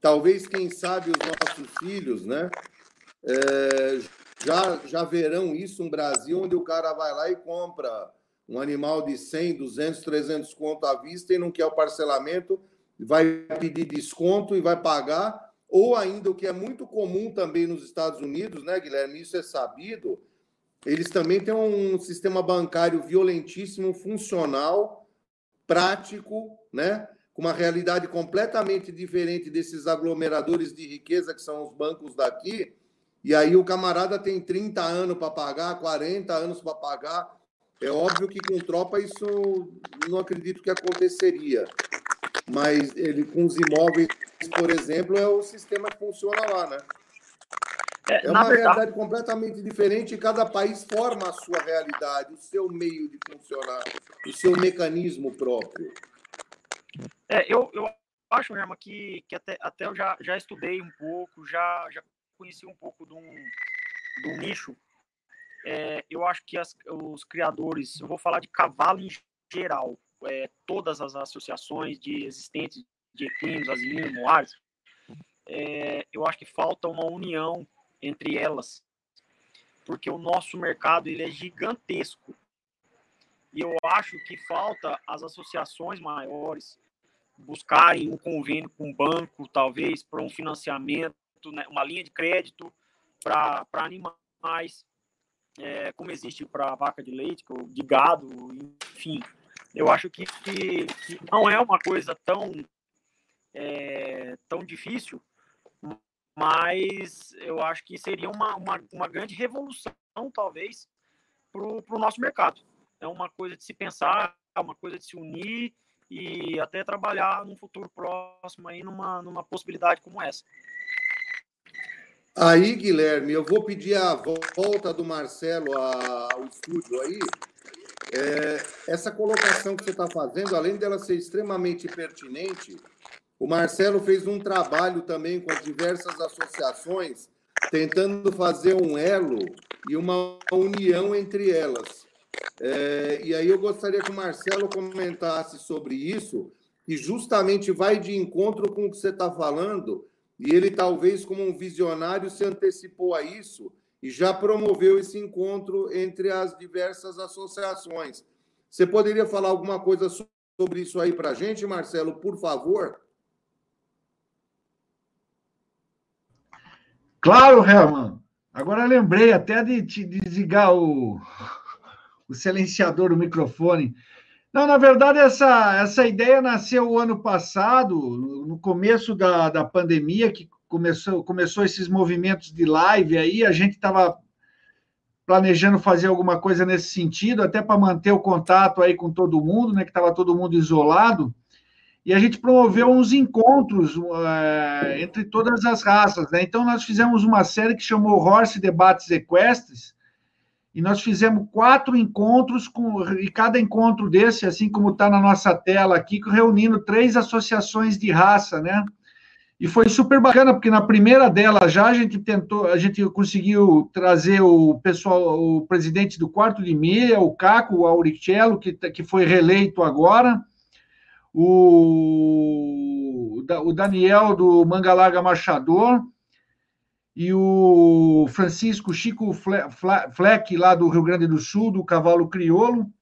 Talvez, quem sabe, os nossos filhos, né? É, já, já verão isso um Brasil onde o cara vai lá e compra um animal de 100, 200, 300 conto à vista e não quer o parcelamento, vai pedir desconto e vai pagar, ou ainda o que é muito comum também nos Estados Unidos, né, Guilherme? Isso é sabido. Eles também têm um sistema bancário violentíssimo, funcional, prático, né? Com uma realidade completamente diferente desses aglomeradores de riqueza que são os bancos daqui. E aí o camarada tem 30 anos para pagar, 40 anos para pagar. É óbvio que com tropa isso não acredito que aconteceria. Mas ele com os imóveis, por exemplo, é o sistema que funciona lá, né? É, é uma verdade... realidade completamente diferente e cada país forma a sua realidade, o seu meio de funcionar, o seu mecanismo próprio. É, eu, eu acho, Herma, que, que até, até eu já, já estudei um pouco, já, já conheci um pouco de um, de um nicho. É, eu acho que as, os criadores, eu vou falar de cavalo em geral, é, todas as associações de existentes de equinos, asinos, moares, é, eu acho que falta uma união entre elas, porque o nosso mercado ele é gigantesco. E eu acho que falta as associações maiores buscarem um convênio com um banco, talvez, para um financiamento, né, uma linha de crédito para animais, é, como existe para vaca de leite, de gado, enfim. Eu acho que, que, que não é uma coisa tão, é, tão difícil, mas eu acho que seria uma, uma, uma grande revolução, talvez, para o nosso mercado. É uma coisa de se pensar, é uma coisa de se unir e até trabalhar no futuro próximo aí numa, numa possibilidade como essa. Aí, Guilherme, eu vou pedir a volta do Marcelo ao estúdio aí. É, essa colocação que você está fazendo, além dela ser extremamente pertinente, o Marcelo fez um trabalho também com as diversas associações, tentando fazer um elo e uma união entre elas. É, e aí eu gostaria que o Marcelo comentasse sobre isso, e justamente vai de encontro com o que você está falando, e ele talvez, como um visionário, se antecipou a isso e já promoveu esse encontro entre as diversas associações. Você poderia falar alguma coisa sobre isso aí para a gente, Marcelo, por favor? Claro, Herman. Agora lembrei até de te desligar o, o silenciador do microfone. Não, na verdade, essa, essa ideia nasceu o ano passado, no começo da, da pandemia, que começou, começou esses movimentos de live aí, a gente estava planejando fazer alguma coisa nesse sentido, até para manter o contato aí com todo mundo, né, que estava todo mundo isolado e a gente promoveu uns encontros uh, entre todas as raças. Né? Então, nós fizemos uma série que chamou Horse Debates Equestres, e nós fizemos quatro encontros, com, e cada encontro desse, assim como está na nossa tela aqui, reunindo três associações de raça, né? E foi super bacana, porque na primeira dela já a gente tentou, a gente conseguiu trazer o pessoal, o presidente do quarto de meia, o Caco, o Auricello, que, que foi reeleito agora, o, o Daniel do Mangalaga Marchador e o Francisco Chico Fleck, lá do Rio Grande do Sul, do Cavalo Criolo.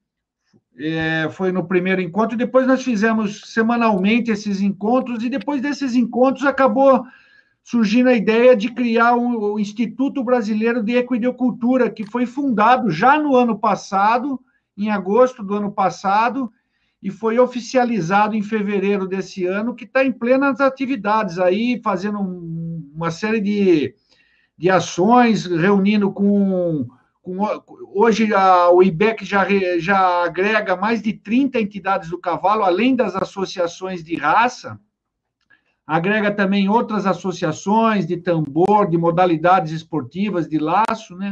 É, foi no primeiro encontro, depois nós fizemos semanalmente esses encontros, e depois desses encontros acabou surgindo a ideia de criar o, Instituto Brasileiro de Equidocultura, que foi fundado já no ano passado, em agosto do ano passado, e foi oficializado em fevereiro desse ano, que está em plenas atividades aí, fazendo um, uma série de, de ações, reunindo com. com hoje a, o IBEC já, já agrega mais de 30 entidades do cavalo, além das associações de raça, agrega também outras associações de tambor, de modalidades esportivas, de laço, né?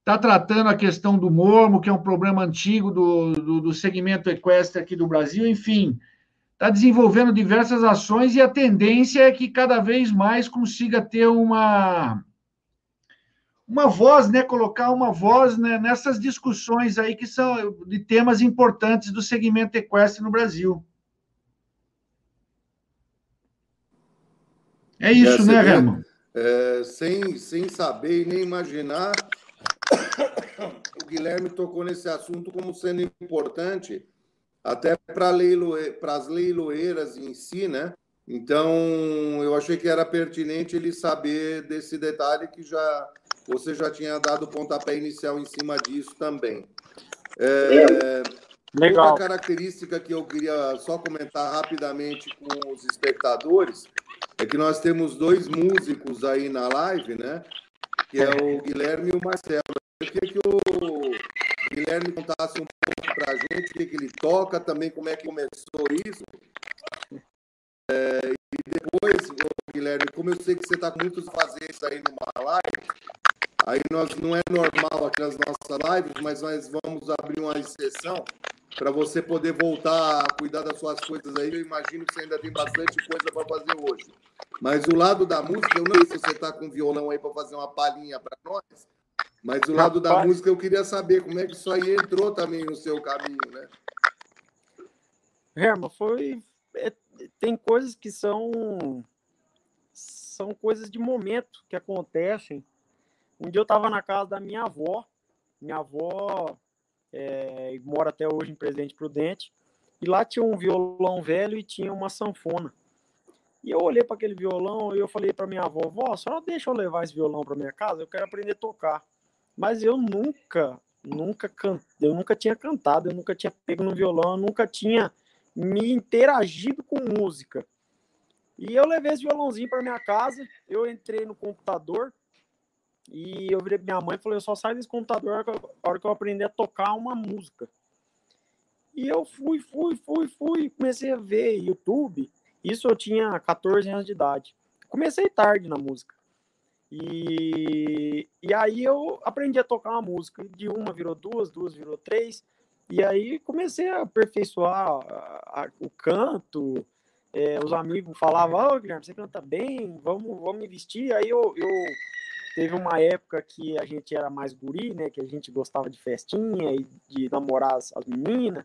está tratando a questão do mormo, que é um problema antigo do, do, do segmento equestre aqui do Brasil, enfim, está desenvolvendo diversas ações e a tendência é que cada vez mais consiga ter uma uma voz, né, colocar uma voz né, nessas discussões aí que são de temas importantes do segmento equestre no Brasil. É isso, é, né, Remo? É, sem, sem saber e nem imaginar, o Guilherme tocou nesse assunto como sendo importante até para leiloe, as leiloeiras em si, né? Então, eu achei que era pertinente ele saber desse detalhe que já você já tinha dado o pontapé inicial em cima disso também. É, Legal. Outra característica que eu queria só comentar rapidamente com os espectadores é que nós temos dois músicos aí na live, né? Que é o Guilherme e o Marcelo. Eu queria que o Guilherme contasse um pouco para a gente o que, que ele toca, também como é que começou isso. É, depois, Guilherme, como eu sei que você está com muitos fazeres aí numa live, aí nós não é normal aqui nas nossas lives, mas nós vamos abrir uma exceção para você poder voltar a cuidar das suas coisas aí. Eu imagino que você ainda tem bastante coisa para fazer hoje. Mas o lado da música, eu não sei se você está com violão aí para fazer uma palhinha para nós, mas o lado da música eu queria saber como é que isso aí entrou também no seu caminho, né? Herman, foi. Tem coisas que são. São coisas de momento que acontecem. Um dia eu estava na casa da minha avó. Minha avó é, mora até hoje em Presidente Prudente. E lá tinha um violão velho e tinha uma sanfona. E eu olhei para aquele violão e eu falei para minha avó: Vó, só deixa eu levar esse violão para minha casa, eu quero aprender a tocar. Mas eu nunca, nunca eu nunca tinha cantado, eu nunca tinha pego no violão, eu nunca tinha me interagido com música. E eu levei esse violãozinho para minha casa, eu entrei no computador, e eu virei pra minha mãe e falei, eu só saio desse computador a hora que eu aprender a tocar uma música. E eu fui, fui, fui, fui, comecei a ver YouTube. Isso eu tinha 14 anos de idade. Comecei tarde na música. E, e aí eu aprendi a tocar uma música. De uma virou duas, duas virou três. E aí comecei a aperfeiçoar a, a, o canto. É, os amigos falavam, ó, oh, Guilherme, você canta bem, vamos, vamos investir. Aí eu, eu Teve uma época que a gente era mais guri, né? Que a gente gostava de festinha e de namorar as, as meninas.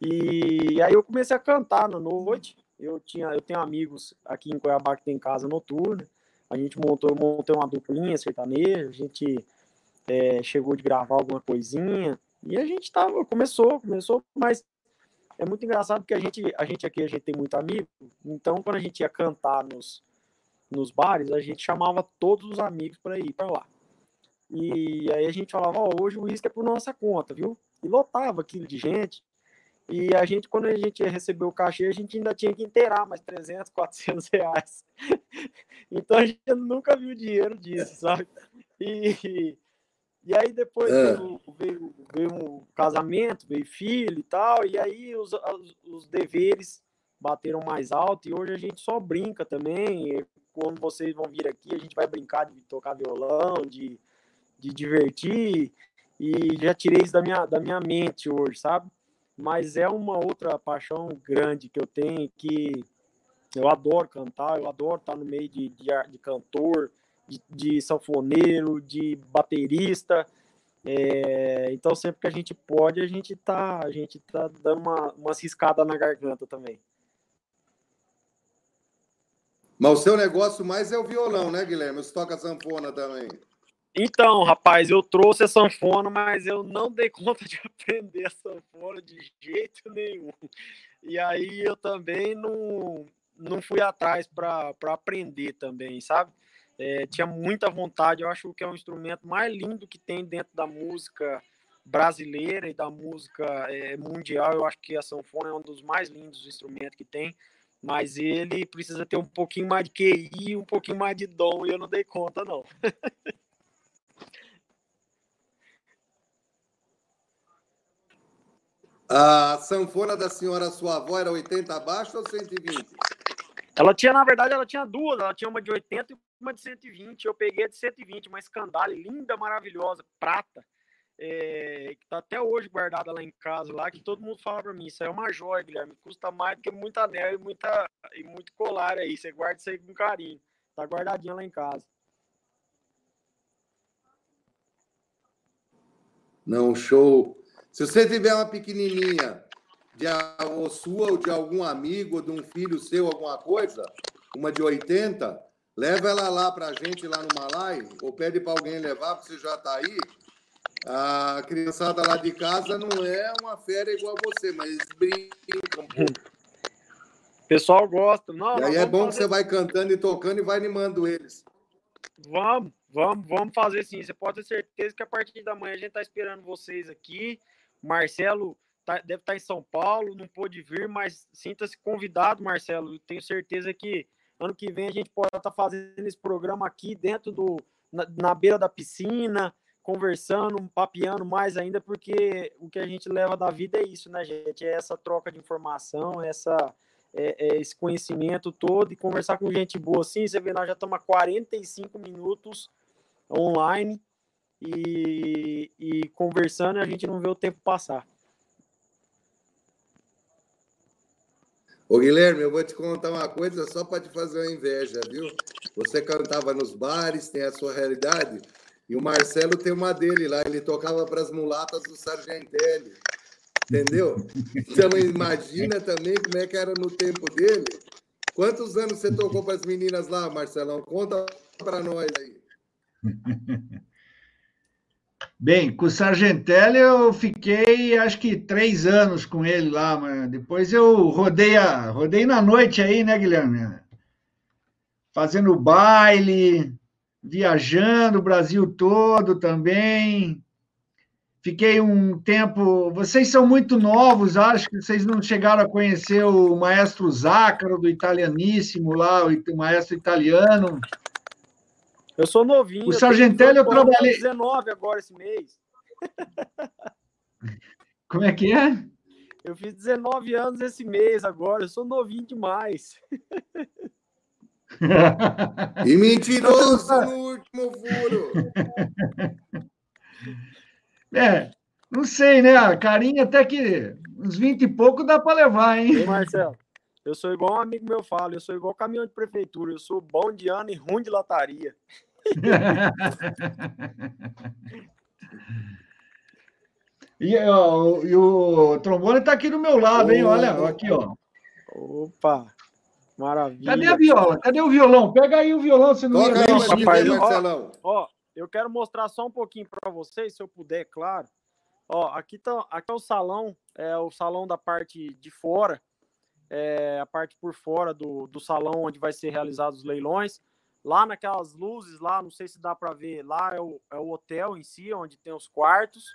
E aí eu comecei a cantar na noite. Eu tinha, eu tenho amigos aqui em Cuiabá que tem casa noturna. A gente montou, montei uma duplinha sertaneja. A gente é, chegou de gravar alguma coisinha e a gente tava, começou, começou, mas é muito engraçado porque a gente, a gente aqui a gente tem muito amigo. Então quando a gente ia cantar nos nos bares, a gente chamava todos os amigos para ir para lá. E aí a gente falava, oh, hoje o uísque é por nossa conta, viu? E lotava aquilo de gente. E a gente, quando a gente recebeu o cachê, a gente ainda tinha que inteirar mais 300, 400 reais. então a gente nunca viu dinheiro disso, sabe? E, e aí depois é. veio, veio, veio um casamento, veio filho e tal, e aí os, os, os deveres bateram mais alto e hoje a gente só brinca também quando vocês vão vir aqui, a gente vai brincar de tocar violão, de, de divertir, e já tirei isso da minha, da minha mente hoje, sabe? Mas é uma outra paixão grande que eu tenho, que eu adoro cantar, eu adoro estar no meio de, de, de cantor, de, de sanfoneiro, de baterista, é, então sempre que a gente pode, a gente tá, a gente tá dando uma, uma ciscada na garganta também. Mas o seu negócio mais é o violão, né, Guilherme? Você toca sanfona também. Então, rapaz, eu trouxe a sanfona, mas eu não dei conta de aprender a sanfona de jeito nenhum. E aí eu também não, não fui atrás para aprender também, sabe? É, tinha muita vontade, eu acho que é um instrumento mais lindo que tem dentro da música brasileira e da música é, mundial. Eu acho que a sanfona é um dos mais lindos instrumentos que tem mas ele precisa ter um pouquinho mais de QI um pouquinho mais de dom, e eu não dei conta, não. A sanfona da senhora, sua avó, era 80 abaixo ou 120? Ela tinha, na verdade, ela tinha duas. Ela tinha uma de 80 e uma de 120. Eu peguei a de 120, uma escandale, linda, maravilhosa, prata é, que tá até hoje guardada lá em casa, lá, que todo mundo fala para mim, isso é uma joia, Guilherme, custa mais do que muita anel e, muita, e muito colar aí, você guarda isso aí com carinho, tá guardadinha lá em casa. Não, show. Se você tiver uma pequenininha de ou sua ou de algum amigo, ou de um filho seu, alguma coisa, uma de 80, leva ela lá pra gente lá no Malai, ou pede para alguém levar, porque você já tá aí, a criançada lá de casa não é uma fera igual a você, mas brincam um pouco. pessoal gosta. Não, e aí é bom fazer... que você vai cantando e tocando e vai animando eles. Vamos, vamos, vamos fazer sim. Você pode ter certeza que a partir da manhã a gente está esperando vocês aqui. Marcelo tá, deve estar tá em São Paulo, não pôde vir, mas sinta-se convidado, Marcelo. tenho certeza que ano que vem a gente pode estar tá fazendo esse programa aqui dentro do na, na beira da piscina, conversando, papeando mais ainda, porque o que a gente leva da vida é isso, né, gente? É essa troca de informação, essa é, é esse conhecimento todo e conversar com gente boa assim. Você vê, nós já estamos há 45 minutos online e, e conversando e a gente não vê o tempo passar. Ô Guilherme, eu vou te contar uma coisa só para te fazer uma inveja, viu? Você cantava nos bares, tem a sua realidade, e o Marcelo tem uma dele lá, ele tocava para as mulatas do Sargentelli. Entendeu? Então imagina também como é que era no tempo dele. Quantos anos você tocou para as meninas lá, Marcelão? Conta para nós aí. Bem, com o Sargentelli eu fiquei acho que três anos com ele lá, mas depois eu rodei, a, rodei na noite aí, né, Guilherme? Fazendo baile, viajando o Brasil todo também. Fiquei um tempo. Vocês são muito novos, acho que vocês não chegaram a conhecer o maestro Zácaro do Italianíssimo lá, o maestro italiano. Eu sou novinho. O Sargentelli eu, eu trabalhei. 19 agora esse mês. Como é que é? Eu fiz 19 anos esse mês agora. Eu sou novinho demais. e mentiroso no último furo. É, não sei, né? A carinha até que uns 20 e pouco dá para levar, hein? Ei, Marcelo, eu sou igual um amigo meu fala, eu sou igual caminhão de prefeitura, eu sou bom de ano e ruim de lataria. E, ó, e, o trombone está aqui do meu lado, hein? Olha, aqui, ó. Opa! Maravilha. Cadê a viola? Cadê o violão? Pega aí o violão, você não Toca aí. Ó, ó, eu quero mostrar só um pouquinho para vocês, se eu puder, claro. Ó, aqui tá, aqui é o salão, é o salão da parte de fora, é a parte por fora do, do salão onde vai ser realizados os leilões. Lá naquelas luzes, lá, não sei se dá para ver, lá é o, é o hotel em si, onde tem os quartos.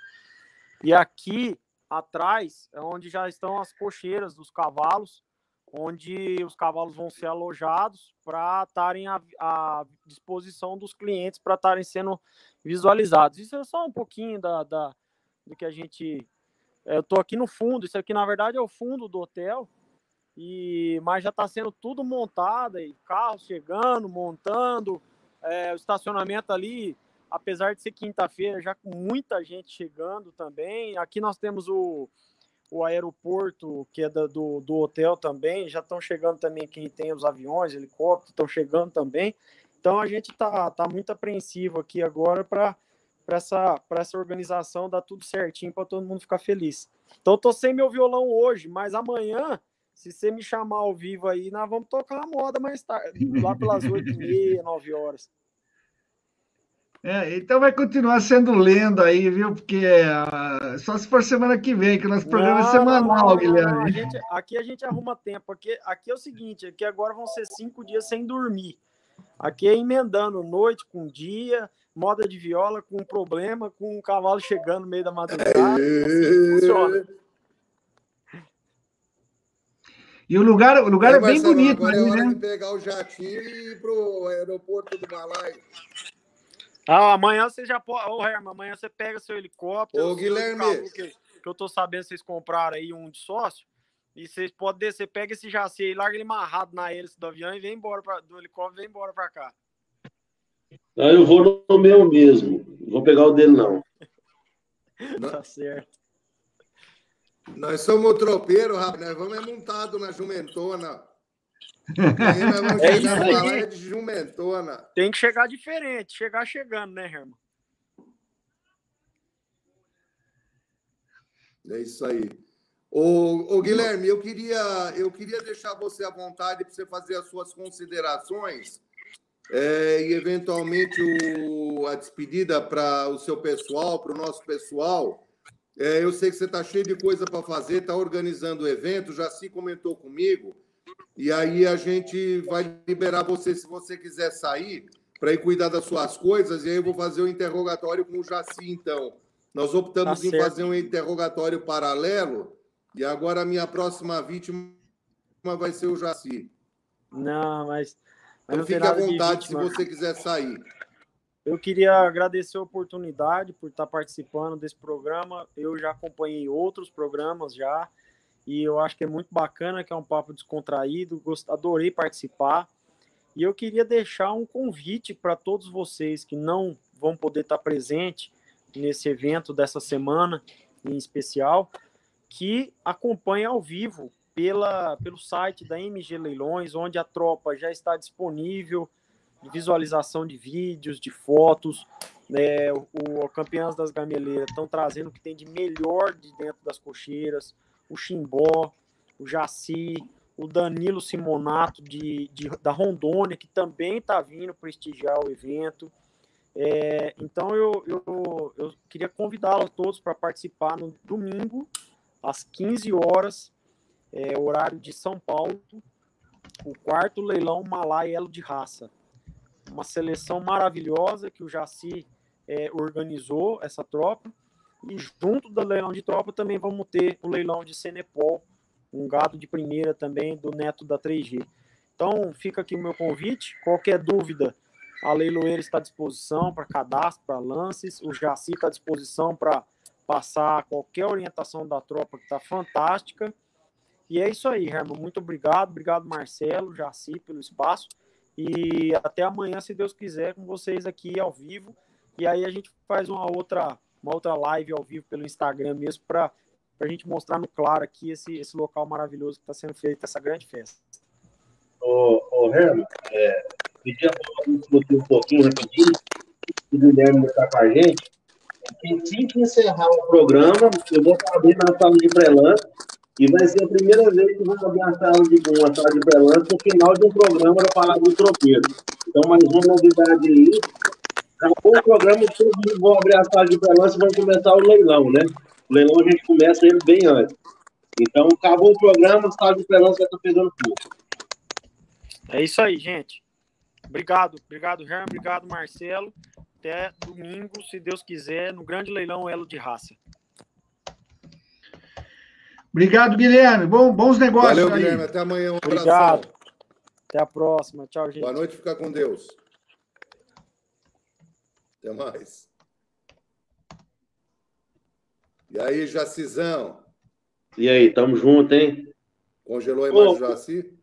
E aqui atrás é onde já estão as cocheiras dos cavalos, onde os cavalos vão ser alojados para estarem à, à, disposição dos clientes para estarem sendo visualizados. Isso é só um pouquinho da, da do que a gente. Eu estou aqui no fundo, isso aqui na verdade é o fundo do hotel, e mas já está sendo tudo montado, e carros chegando, montando, é, o estacionamento ali, apesar de ser quinta-feira, já com muita gente chegando também. Aqui nós temos o, o aeroporto, que é da, do, do hotel também, já estão chegando também quem tem os aviões, helicópteros, estão chegando também. Então a gente está tá muito apreensivo aqui agora para essa, essa organização dar tudo certinho para todo mundo ficar feliz. Então estou sem meu violão hoje, mas amanhã se você me chamar ao vivo aí, nós vamos tocar uma moda mais tarde, lá pelas 8 e meia, 9 horas. É, então vai continuar sendo lenda aí, viu? Porque uh, só se for semana que vem, que o nosso programa é não, é semanal, não, Guilherme. A gente, aqui a gente arruma tempo. Aqui, aqui é o seguinte: aqui agora vão ser cinco dias sem dormir. Aqui é emendando noite com dia, moda de viola com problema, com um cavalo chegando no meio da madrugada. Assim funciona. E o lugar, o lugar é, é bem Marcelo, bonito. Agora ali, é hora né? de pegar o jatinho e ir para o aeroporto do Malai. Ah, amanhã você já pode. Ô, Herman, amanhã você pega seu helicóptero. Ô, Guilherme. Que, que eu tô sabendo que vocês compraram aí um de sócio. E vocês podem descer, pega esse jaci e larga ele amarrado na hélice do avião e vem embora pra, do helicóptero vem embora para cá. Ah, eu vou no meu mesmo. Não vou pegar o dele, não. tá certo. Nós somos tropeiro, rapaz. Nós vamos é montado na jumentona. Nós vamos é chegar numa de jumentona. Tem que chegar diferente. Chegar chegando, né, Herman? É isso aí. Ô, ô, Guilherme, eu queria, eu queria deixar você à vontade para você fazer as suas considerações é, e, eventualmente, o, a despedida para o seu pessoal, para o nosso pessoal. É, eu sei que você está cheio de coisa para fazer, está organizando o evento, já se comentou comigo. e aí a gente vai liberar você se você quiser sair para ir cuidar das suas coisas, e aí eu vou fazer o um interrogatório com o Jaci, então. Nós optamos tá em fazer um interrogatório paralelo, e agora a minha próxima vítima vai ser o Jaci. Não, mas. mas então fique à vontade se você quiser sair. Eu queria agradecer a oportunidade por estar participando desse programa. Eu já acompanhei outros programas já e eu acho que é muito bacana, que é um papo descontraído. Gost... Adorei participar. E eu queria deixar um convite para todos vocês que não vão poder estar presente nesse evento dessa semana em especial, que acompanhem ao vivo pela, pelo site da MG Leilões, onde a tropa já está disponível de visualização de vídeos, de fotos. É, o, o Campeãs das Gameleiras estão trazendo o que tem de melhor de dentro das cocheiras, o Chimbó, o Jaci, o Danilo Simonato de, de da Rondônia, que também está vindo prestigiar o evento. É, então eu, eu, eu queria convidá-los todos para participar no domingo, às 15 horas, é, horário de São Paulo, o quarto leilão Malai Elo de Raça uma seleção maravilhosa que o Jaci é, organizou, essa tropa. E junto do leilão de tropa também vamos ter o leilão de Senepol, um gado de primeira também do neto da 3G. Então fica aqui o meu convite. Qualquer dúvida, a leiloeira está à disposição para cadastro, para lances. O Jaci está à disposição para passar qualquer orientação da tropa, que está fantástica. E é isso aí, Herman. Muito obrigado. Obrigado, Marcelo, Jaci, pelo espaço. E até amanhã, se Deus quiser, com vocês aqui ao vivo. E aí a gente faz uma outra, uma outra live ao vivo pelo Instagram mesmo para a gente mostrar no claro aqui esse, esse local maravilhoso que está sendo feito, essa grande festa. Ô, ô Herman, é, pedir a discutir um pouquinho rapidinho, o Guilherme está com a gente. Assim que encerrar o programa, eu vou abrir na sala de pré-lance e vai ser a primeira vez que vou abrir a sala de uma sala de pré-lance no final de um programa da Palavra do Tropeiro. Então, mais uma novidade aí. Acabou o programa, todos vão abrir a sala de pré-lance e vão começar o leilão, né? O leilão a gente começa ele bem antes. Então, acabou o programa, a sala de pré-lance já está pegando fogo. É isso aí, gente. Obrigado, obrigado, Herman, obrigado, Marcelo. Até domingo, se Deus quiser, no grande leilão Elo de Raça. Obrigado, Guilherme. Bom, bons negócios. Valeu, aí. Guilherme. Até amanhã. Um Obrigado. Até a próxima. Tchau, gente. Boa noite. Fica com Deus. Até mais. E aí, Jacizão? E aí, tamo junto, hein? Congelou a imagem do Jaci?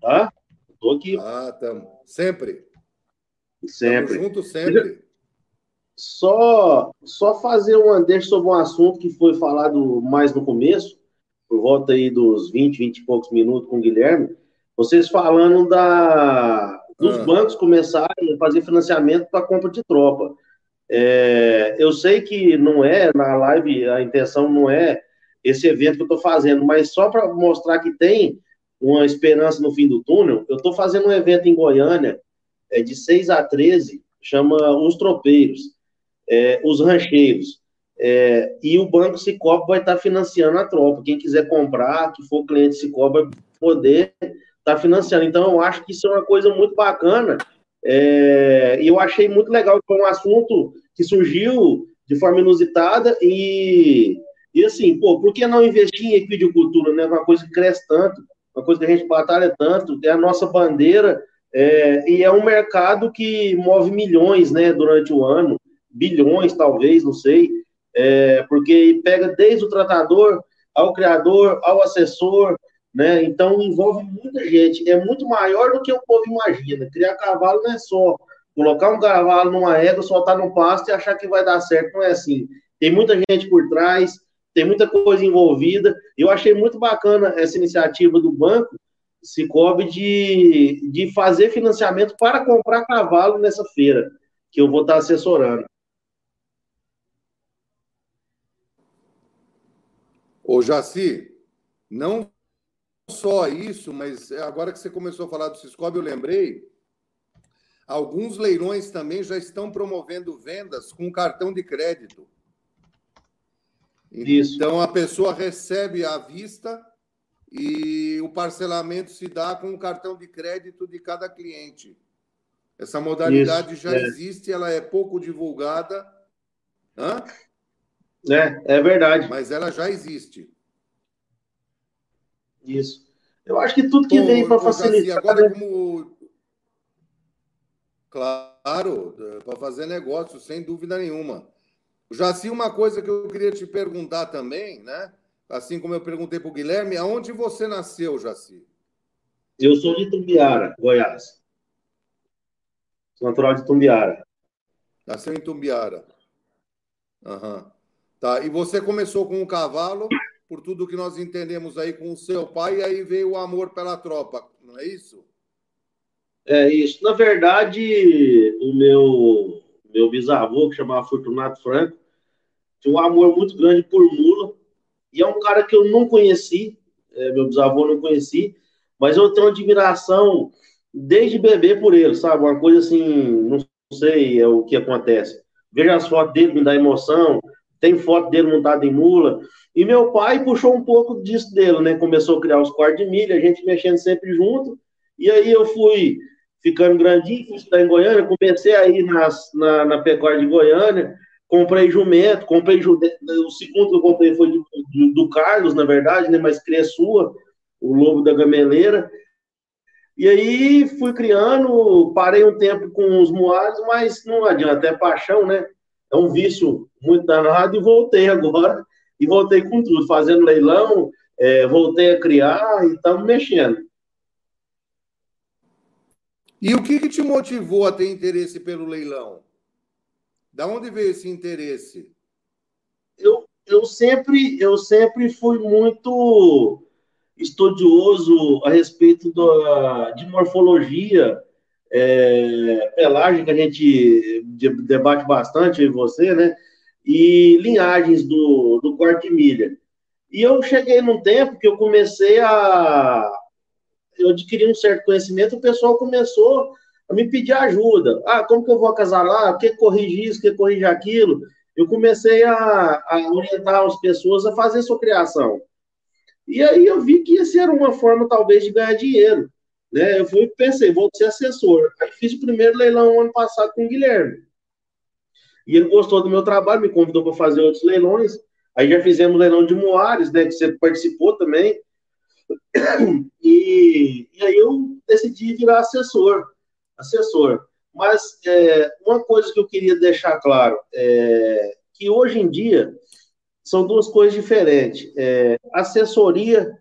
Tá? Tô aqui. Ah, tamo. Sempre? Sempre. Tamo junto sempre. Só, só fazer um deixa sobre um assunto que foi falado mais no começo, por volta aí dos 20, 20 e poucos minutos com o Guilherme, vocês falando da, dos ah. bancos começarem a fazer financiamento para compra de tropa. É, eu sei que não é, na live, a intenção não é esse evento que eu estou fazendo, mas só para mostrar que tem uma esperança no fim do túnel, eu estou fazendo um evento em Goiânia, é, de 6 a 13, chama Os Tropeiros é, os rancheiros. É, e o Banco Cicobi vai estar financiando a tropa. Quem quiser comprar, que for cliente Cicobi, vai poder estar financiando. Então, eu acho que isso é uma coisa muito bacana. É, e eu achei muito legal, foi um assunto que surgiu de forma inusitada e, e assim, pô, por que não investir em equidicultura, né? Uma coisa que cresce tanto, uma coisa que a gente batalha tanto, é a nossa bandeira, é, e é um mercado que move milhões, né, durante o ano bilhões, talvez, não sei, é, porque pega desde o tratador ao criador, ao assessor, né? Então envolve muita gente, é muito maior do que o povo imagina. Criar cavalo não é só colocar um cavalo numa égua, soltar no pasto e achar que vai dar certo, não é assim. Tem muita gente por trás, tem muita coisa envolvida. Eu achei muito bacana essa iniciativa do banco Cicobi de, de fazer financiamento para comprar cavalo nessa feira, que eu vou estar assessorando. Ô, Jaci, não só isso, mas agora que você começou a falar do Ciscob, eu lembrei, alguns leilões também já estão promovendo vendas com cartão de crédito. Isso. Então a pessoa recebe à vista e o parcelamento se dá com o cartão de crédito de cada cliente. Essa modalidade Isso, já é. existe, ela é pouco divulgada. Hã? É, é verdade. Mas ela já existe. Isso. Eu acho que tudo que Pô, vem para facilitar. agora, né? como. Claro, para fazer negócio, sem dúvida nenhuma. Jaci, uma coisa que eu queria te perguntar também, né? Assim como eu perguntei para o Guilherme, aonde você nasceu, Jaci? Eu sou de Tumbiara, Goiás. Sou natural de Tumbiara. Nasceu em Tumbiara. Uhum. Tá. E você começou com um cavalo, por tudo que nós entendemos aí com o seu pai, e aí veio o amor pela tropa, não é isso? É isso. Na verdade, o meu, meu bisavô, que chamava Fortunato Franco, tinha um amor muito grande por mula, e é um cara que eu não conheci, é, meu bisavô não conheci, mas eu tenho admiração desde bebê por ele, sabe? Uma coisa assim, não sei é o que acontece. Veja as fotos dele, me dá emoção, tem foto dele montado em mula, e meu pai puxou um pouco disso dele, né? Começou a criar os cortes de milha, a gente mexendo sempre junto. E aí eu fui ficando grandinho, fui estudar em Goiânia, comecei a ir nas, na, na pecuária de Goiânia, comprei jumento, comprei jumento, o segundo que eu comprei foi do, do, do Carlos, na verdade, né? Mas sua, o lobo da gameleira. E aí fui criando, parei um tempo com os moados, mas não adianta, é paixão, né? É um vício muito danado e voltei agora e voltei com tudo, fazendo leilão, é, voltei a criar e estamos mexendo. E o que, que te motivou a ter interesse pelo leilão? Da onde veio esse interesse? Eu, eu sempre eu sempre fui muito estudioso a respeito da, de morfologia é, pelagem que a gente debate bastante eu e você, né? e linhagens do, do corte de milha. E eu cheguei num tempo que eu comecei a. Eu adquiri um certo conhecimento, o pessoal começou a me pedir ajuda. Ah, como que eu vou acasalar? O que corrigir isso? O que corrigir aquilo? Eu comecei a, a orientar as pessoas a fazer sua criação. E aí eu vi que ia ser uma forma, talvez, de ganhar dinheiro. Né? Eu fui, pensei, vou ser assessor. Aí fiz o primeiro leilão ano passado com o Guilherme. E ele gostou do meu trabalho, me convidou para fazer outros leilões. Aí já fizemos leilão de Moares, né, que você participou também. E, e aí eu decidi virar assessor. Assessor. Mas é, uma coisa que eu queria deixar claro é que hoje em dia são duas coisas diferentes. É, assessoria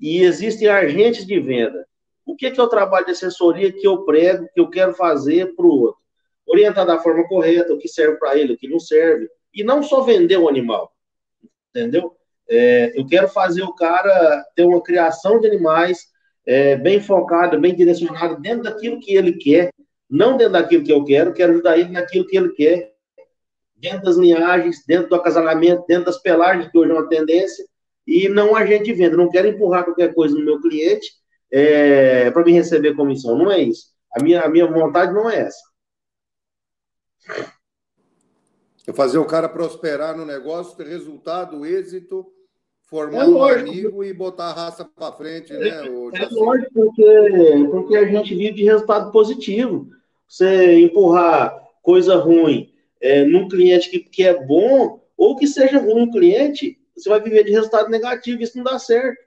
e existem agentes de venda. O que, que é o trabalho de assessoria que eu prego, que eu quero fazer para o outro? orientar da forma correta, o que serve para ele, o que não serve, e não só vender o animal, entendeu? É, eu quero fazer o cara ter uma criação de animais é, bem focada, bem direcionada dentro daquilo que ele quer, não dentro daquilo que eu quero, quero ajudar ele naquilo que ele quer, dentro das linhagens, dentro do acasalamento, dentro das pelagens, que hoje é uma tendência, e não agente de venda. Não quero empurrar qualquer coisa no meu cliente é, para me receber comissão. Não é isso. A minha, a minha vontade não é essa. É fazer o cara prosperar no negócio, ter resultado, êxito, formar é um amigo e botar a raça para frente, né? É, é lógico, porque, porque a gente vive de resultado positivo. Você empurrar coisa ruim é, num cliente que, que é bom, ou que seja ruim no cliente, você vai viver de resultado negativo, isso não dá certo,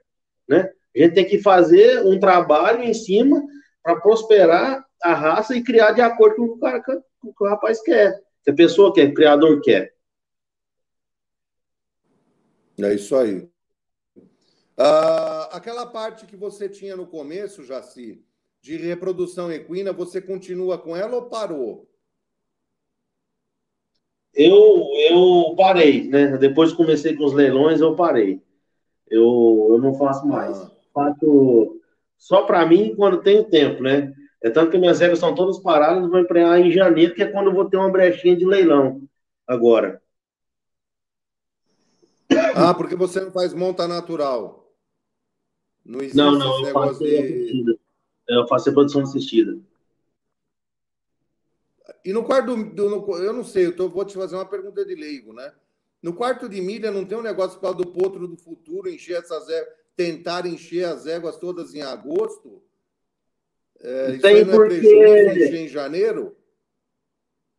né? A gente tem que fazer um trabalho em cima para prosperar a raça e criar de acordo com o, cara, com o que o rapaz quer, que a pessoa quer, o criador quer. É isso aí. Ah, aquela parte que você tinha no começo, Jaci, de reprodução equina, você continua com ela ou parou? Eu, eu parei, né? Depois que comecei com os leilões, eu parei. Eu, eu não faço mais. Ah. Faço só para mim quando tenho tempo, né? É tanto que minhas regras estão todas paradas, vou empregar em janeiro, que é quando eu vou ter uma brechinha de leilão agora. Ah, porque você não faz monta natural. Não existe não, não, eu faço de... assistida. Eu faço a produção assistida. E no quarto do, do eu não sei, eu tô, vou te fazer uma pergunta de leigo, né? No quarto de milha não tem um negócio para do potro do futuro encher essas tentar encher as éguas todas em agosto? É, Tem não é porque... encher em janeiro?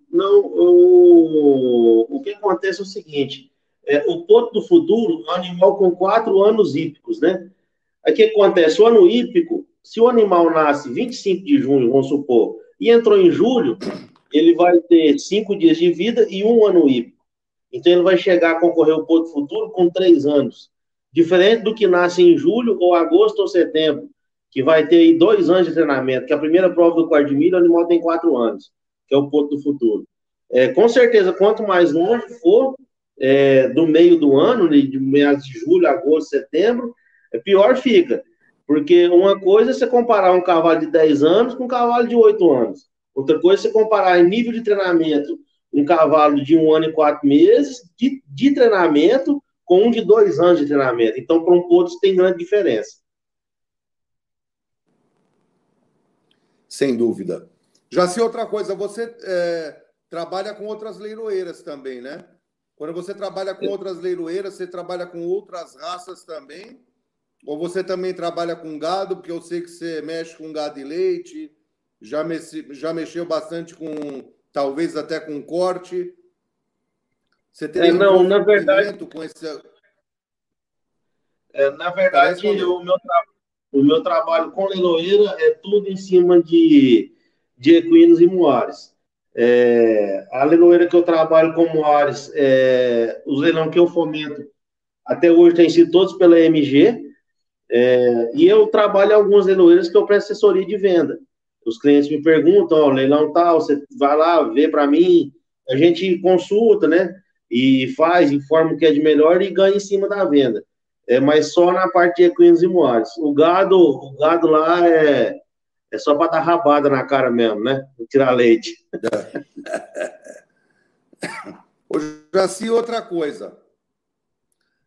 Não, o, o que acontece é o seguinte: é, o ponto do futuro é um animal com quatro anos hípicos, né? O que acontece? O ano hípico, se o animal nasce 25 de junho, vamos supor, e entrou em julho, ele vai ter cinco dias de vida e um ano hípico. Então ele vai chegar a concorrer ao ponto futuro com três anos. Diferente do que nasce em julho, ou agosto ou setembro, que vai ter aí dois anos de treinamento, que a primeira prova do quarto de milho, o animal tem quatro anos, que é o ponto do futuro. É, com certeza, quanto mais longe for é, do meio do ano, né, de meados de julho, agosto, setembro, é pior fica. Porque uma coisa é você comparar um cavalo de 10 anos com um cavalo de 8 anos. Outra coisa é você comparar em nível de treinamento um cavalo de um ano e quatro meses de, de treinamento com um de dois anos de treinamento. Então, para um ponto, tem grande diferença. Sem dúvida. Já sei outra coisa, você é, trabalha com outras leiloeiras também, né? Quando você trabalha com outras leiloeiras, você trabalha com outras raças também? Ou você também trabalha com gado? Porque eu sei que você mexe com gado e leite, já, me, já mexeu bastante com, talvez até com corte. Você teria é, não, um na verdade, com esse... É, na verdade, o meu, o meu trabalho com leiloeira é tudo em cima de, de equinos e moares. É, a leiloeira que eu trabalho com moares, é, os leilão que eu fomento, até hoje tem sido todos pela MG, é, e eu trabalho algumas leiloeiras que eu presto assessoria de venda. Os clientes me perguntam, ó, leilão tal, você vai lá, vê para mim, a gente consulta, né? E faz, informa o que é de melhor e ganha em cima da venda. É, mas só na parte de equinos e moares. O gado, o gado lá é, é só para dar rabada na cara mesmo, né? Tirar leite. Já se outra coisa.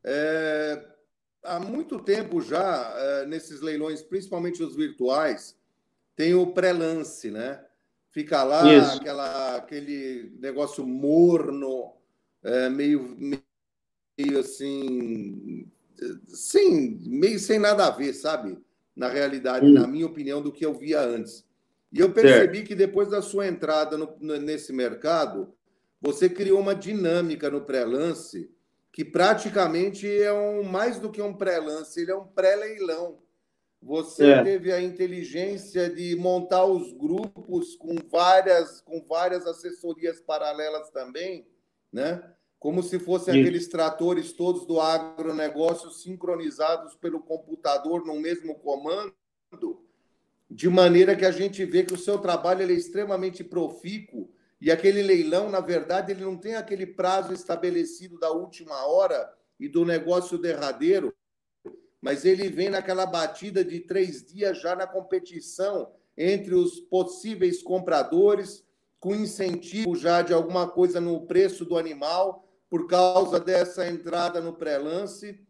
É, há muito tempo já, é, nesses leilões, principalmente os virtuais, tem o pré-lance, né? Fica lá aquela, aquele negócio morno, é, meio, meio assim, sem, meio sem nada a ver, sabe? Na realidade, hum. na minha opinião, do que eu via antes. E eu percebi certo. que depois da sua entrada no, nesse mercado, você criou uma dinâmica no pré-lance que praticamente é um mais do que um pré-lance, ele é um pré-leilão. Você é. teve a inteligência de montar os grupos com várias, com várias assessorias paralelas também, né? Como se fossem aqueles tratores todos do agronegócio sincronizados pelo computador no mesmo comando, de maneira que a gente vê que o seu trabalho é extremamente profícuo e aquele leilão, na verdade, ele não tem aquele prazo estabelecido da última hora e do negócio derradeiro, mas ele vem naquela batida de três dias já na competição entre os possíveis compradores, com incentivo já de alguma coisa no preço do animal, por causa dessa entrada no pré-lance.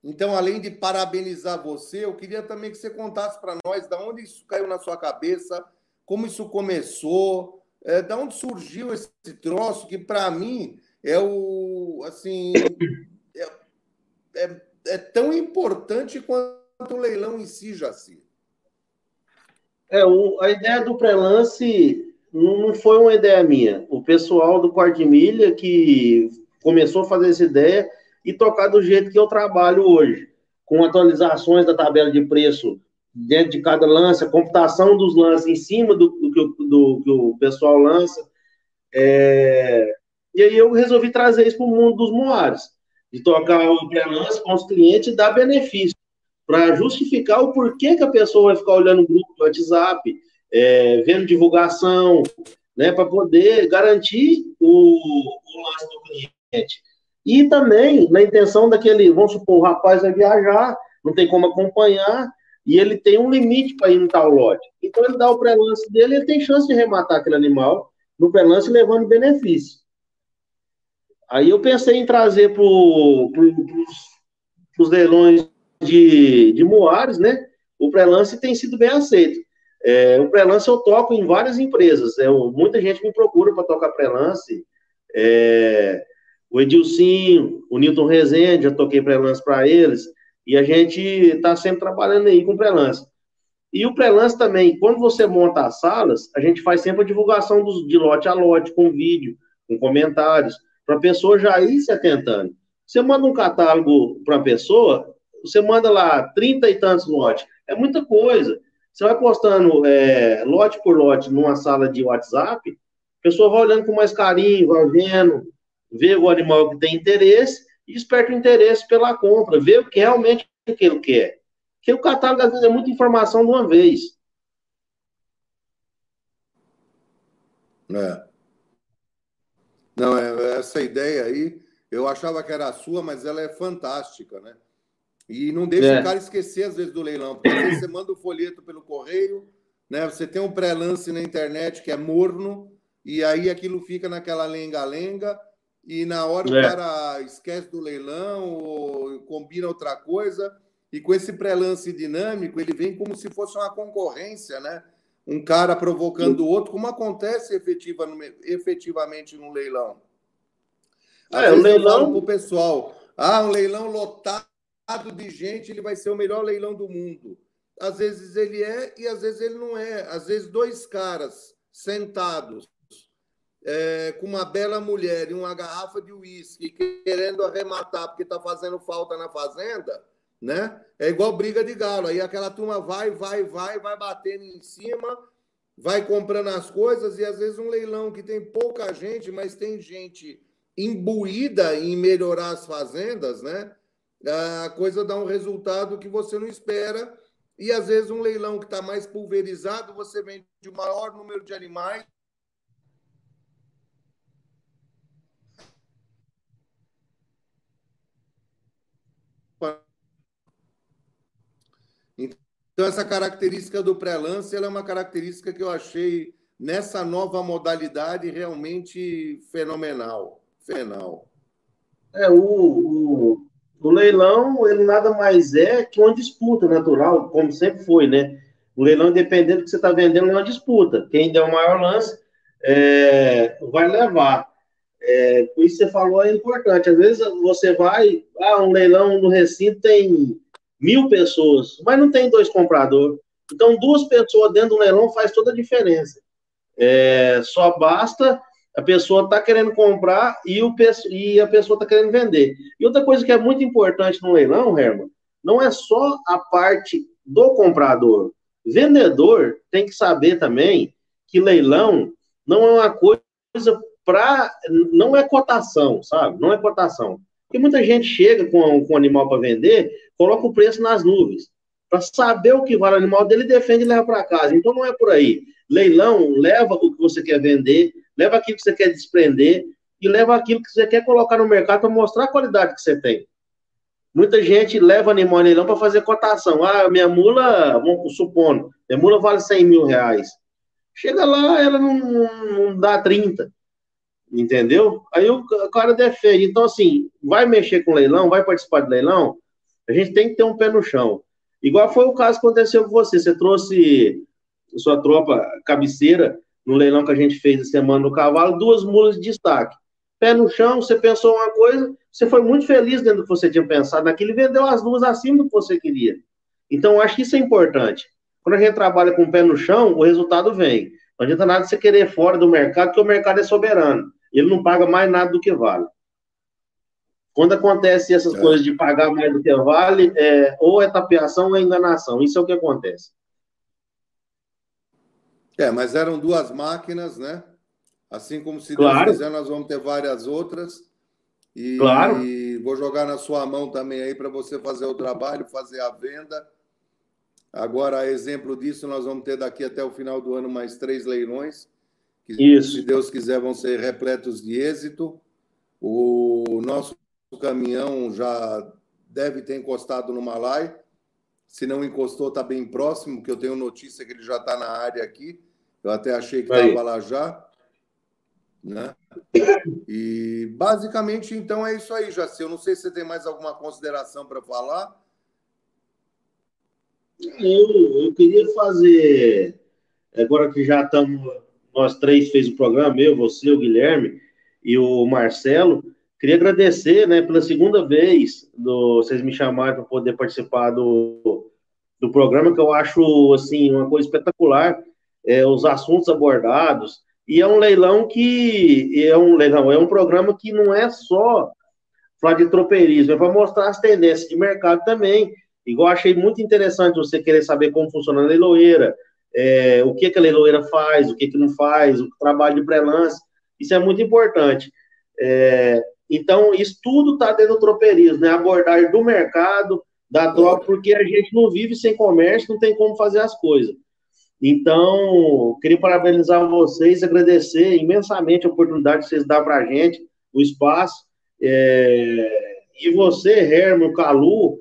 Então, além de parabenizar você, eu queria também que você contasse para nós de onde isso caiu na sua cabeça, como isso começou, é, de onde surgiu esse troço, que para mim é o. Assim. É, é, é tão importante quanto o leilão em si, Jaci. É, o, a ideia do pré-lance não foi uma ideia minha. O pessoal do Quarto Milha que começou a fazer essa ideia e tocar do jeito que eu trabalho hoje, com atualizações da tabela de preço dentro de cada lance, a computação dos lances em cima do, do, do, do que o pessoal lança. É... E aí eu resolvi trazer isso para o mundo dos moares de tocar o pré-lance com os clientes e dar benefício, para justificar o porquê que a pessoa vai ficar olhando o grupo do WhatsApp, é, vendo divulgação, né, para poder garantir o, o lance do cliente. E também na intenção daquele, vamos supor, o rapaz vai viajar, não tem como acompanhar, e ele tem um limite para ir no tal lote. Então ele dá o pré-lance dele, ele tem chance de rematar aquele animal no pré-lance levando benefício. Aí eu pensei em trazer para pro, os leilões de, de Moares, né? O pré-lance tem sido bem aceito. É, o pré-lance eu toco em várias empresas. É, muita gente me procura para tocar pré-lance. É, o Edilcinho, o Newton Rezende, já toquei pré-lance para eles. E a gente está sempre trabalhando aí com pré-lance. E o pré-lance também, quando você monta as salas, a gente faz sempre a divulgação dos, de lote a lote, com vídeo, com comentários, para a pessoa já ir se atentando. Você manda um catálogo para a pessoa, você manda lá 30 e tantos lotes, é muita coisa. Você vai postando é, lote por lote numa sala de WhatsApp, a pessoa vai olhando com mais carinho, vai vendo, vê o animal que tem interesse e desperta o interesse pela compra, vê o que realmente que ele quer. Porque o catálogo, às vezes, é muita informação de uma vez. É. Não, é, essa ideia aí, eu achava que era sua, mas ela é fantástica, né? E não deixa é. o cara esquecer, às vezes, do leilão, porque às vezes você manda o folheto pelo correio, né? Você tem um pré-lance na internet que é morno, e aí aquilo fica naquela lenga-lenga, e na hora é. o cara esquece do leilão ou combina outra coisa, e com esse pré-lance dinâmico, ele vem como se fosse uma concorrência, né? Um cara provocando o outro, como acontece efetiva efetivamente no leilão. Às é, o leilão para o pessoal, ah, um leilão lotado de gente, ele vai ser o melhor leilão do mundo. Às vezes ele é e às vezes ele não é. Às vezes dois caras sentados é, com uma bela mulher e uma garrafa de uísque querendo arrematar porque está fazendo falta na fazenda, né? É igual briga de galo. Aí aquela turma vai, vai, vai, vai batendo em cima, vai comprando as coisas e às vezes um leilão que tem pouca gente, mas tem gente imbuída em melhorar as fazendas, né? A coisa dá um resultado que você não espera. E às vezes um leilão que está mais pulverizado, você vende o maior número de animais Então, essa característica do pré-lance é uma característica que eu achei nessa nova modalidade realmente fenomenal. Fenomenal. É, o, o, o, leilão, ele nada mais é que uma disputa natural, como sempre foi, né? O leilão, independente do que você está vendendo, é uma disputa. Quem der o maior lance é, vai levar. É, isso que você falou é importante. Às vezes você vai, ah, um leilão no recinto tem mil pessoas, mas não tem dois compradores. Então, duas pessoas dentro do leilão faz toda a diferença. É, só basta a pessoa estar tá querendo comprar e, o, e a pessoa está querendo vender. E outra coisa que é muito importante no leilão, Herman, não é só a parte do comprador. Vendedor tem que saber também que leilão não é uma coisa para. Não é cotação, sabe? Não é cotação. Porque muita gente chega com o animal para vender, coloca o preço nas nuvens. Para saber o que vale o animal dele, defende e leva para casa. Então não é por aí. Leilão leva o que você quer vender, leva aquilo que você quer desprender e leva aquilo que você quer colocar no mercado para mostrar a qualidade que você tem. Muita gente leva animal em leilão para fazer cotação. Ah, minha mula, vamos supondo, minha mula vale 100 mil reais. Chega lá, ela não, não dá 30 entendeu? Aí o cara defende. Então, assim, vai mexer com leilão, vai participar de leilão, a gente tem que ter um pé no chão. Igual foi o caso que aconteceu com você. Você trouxe sua tropa cabeceira no leilão que a gente fez a semana no cavalo, duas mulas de destaque. Pé no chão, você pensou uma coisa, você foi muito feliz dentro do que você tinha pensado naquilo e vendeu as duas acima do que você queria. Então, acho que isso é importante. Quando a gente trabalha com o pé no chão, o resultado vem. Não adianta nada você querer fora do mercado, porque o mercado é soberano ele não paga mais nada do que vale. Quando acontece essas é. coisas de pagar mais do que vale, é, ou é tapeação ou é enganação. Isso é o que acontece. É, mas eram duas máquinas, né? Assim como se claro. Deus quiser, nós vamos ter várias outras. E, claro. E vou jogar na sua mão também aí para você fazer o trabalho, fazer a venda. Agora, exemplo disso, nós vamos ter daqui até o final do ano mais três leilões que, Isso. se Deus quiser, vão ser repletos de êxito. O nosso caminhão já deve ter encostado no Malai. Se não encostou, está bem próximo, porque eu tenho notícia que ele já está na área aqui. Eu até achei que estava lá já. Né? E basicamente, então, é isso aí, Jaci. Eu não sei se você tem mais alguma consideração para falar. Eu, eu queria fazer, agora que já estamos nós três fez o programa, eu, você, o Guilherme e o Marcelo, Queria agradecer, né, pela segunda vez, do, vocês me chamaram para poder participar do, do programa, que eu acho, assim, uma coisa espetacular, é, os assuntos abordados, e é um leilão que, é um leilão, é um programa que não é só falar de tropeirismo, é para mostrar as tendências de mercado também, igual achei muito interessante você querer saber como funciona a leiloeira, é, o que, que a leiloeira faz, o que, que não faz, o trabalho de pré-lance, isso é muito importante. É, então, isso tudo está dentro do tropeirismo, né? Abordagem do mercado, da troca, porque a gente não vive sem comércio, não tem como fazer as coisas. Então, queria parabenizar vocês, agradecer imensamente a oportunidade que vocês dão para a gente, o espaço. É... E você, Herman, Calu,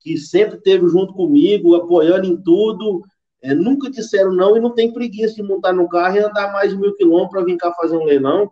que sempre esteve junto comigo, apoiando em tudo, é, nunca disseram não e não tem preguiça de montar no carro e andar mais de mil quilômetros para vir cá fazer um leilão.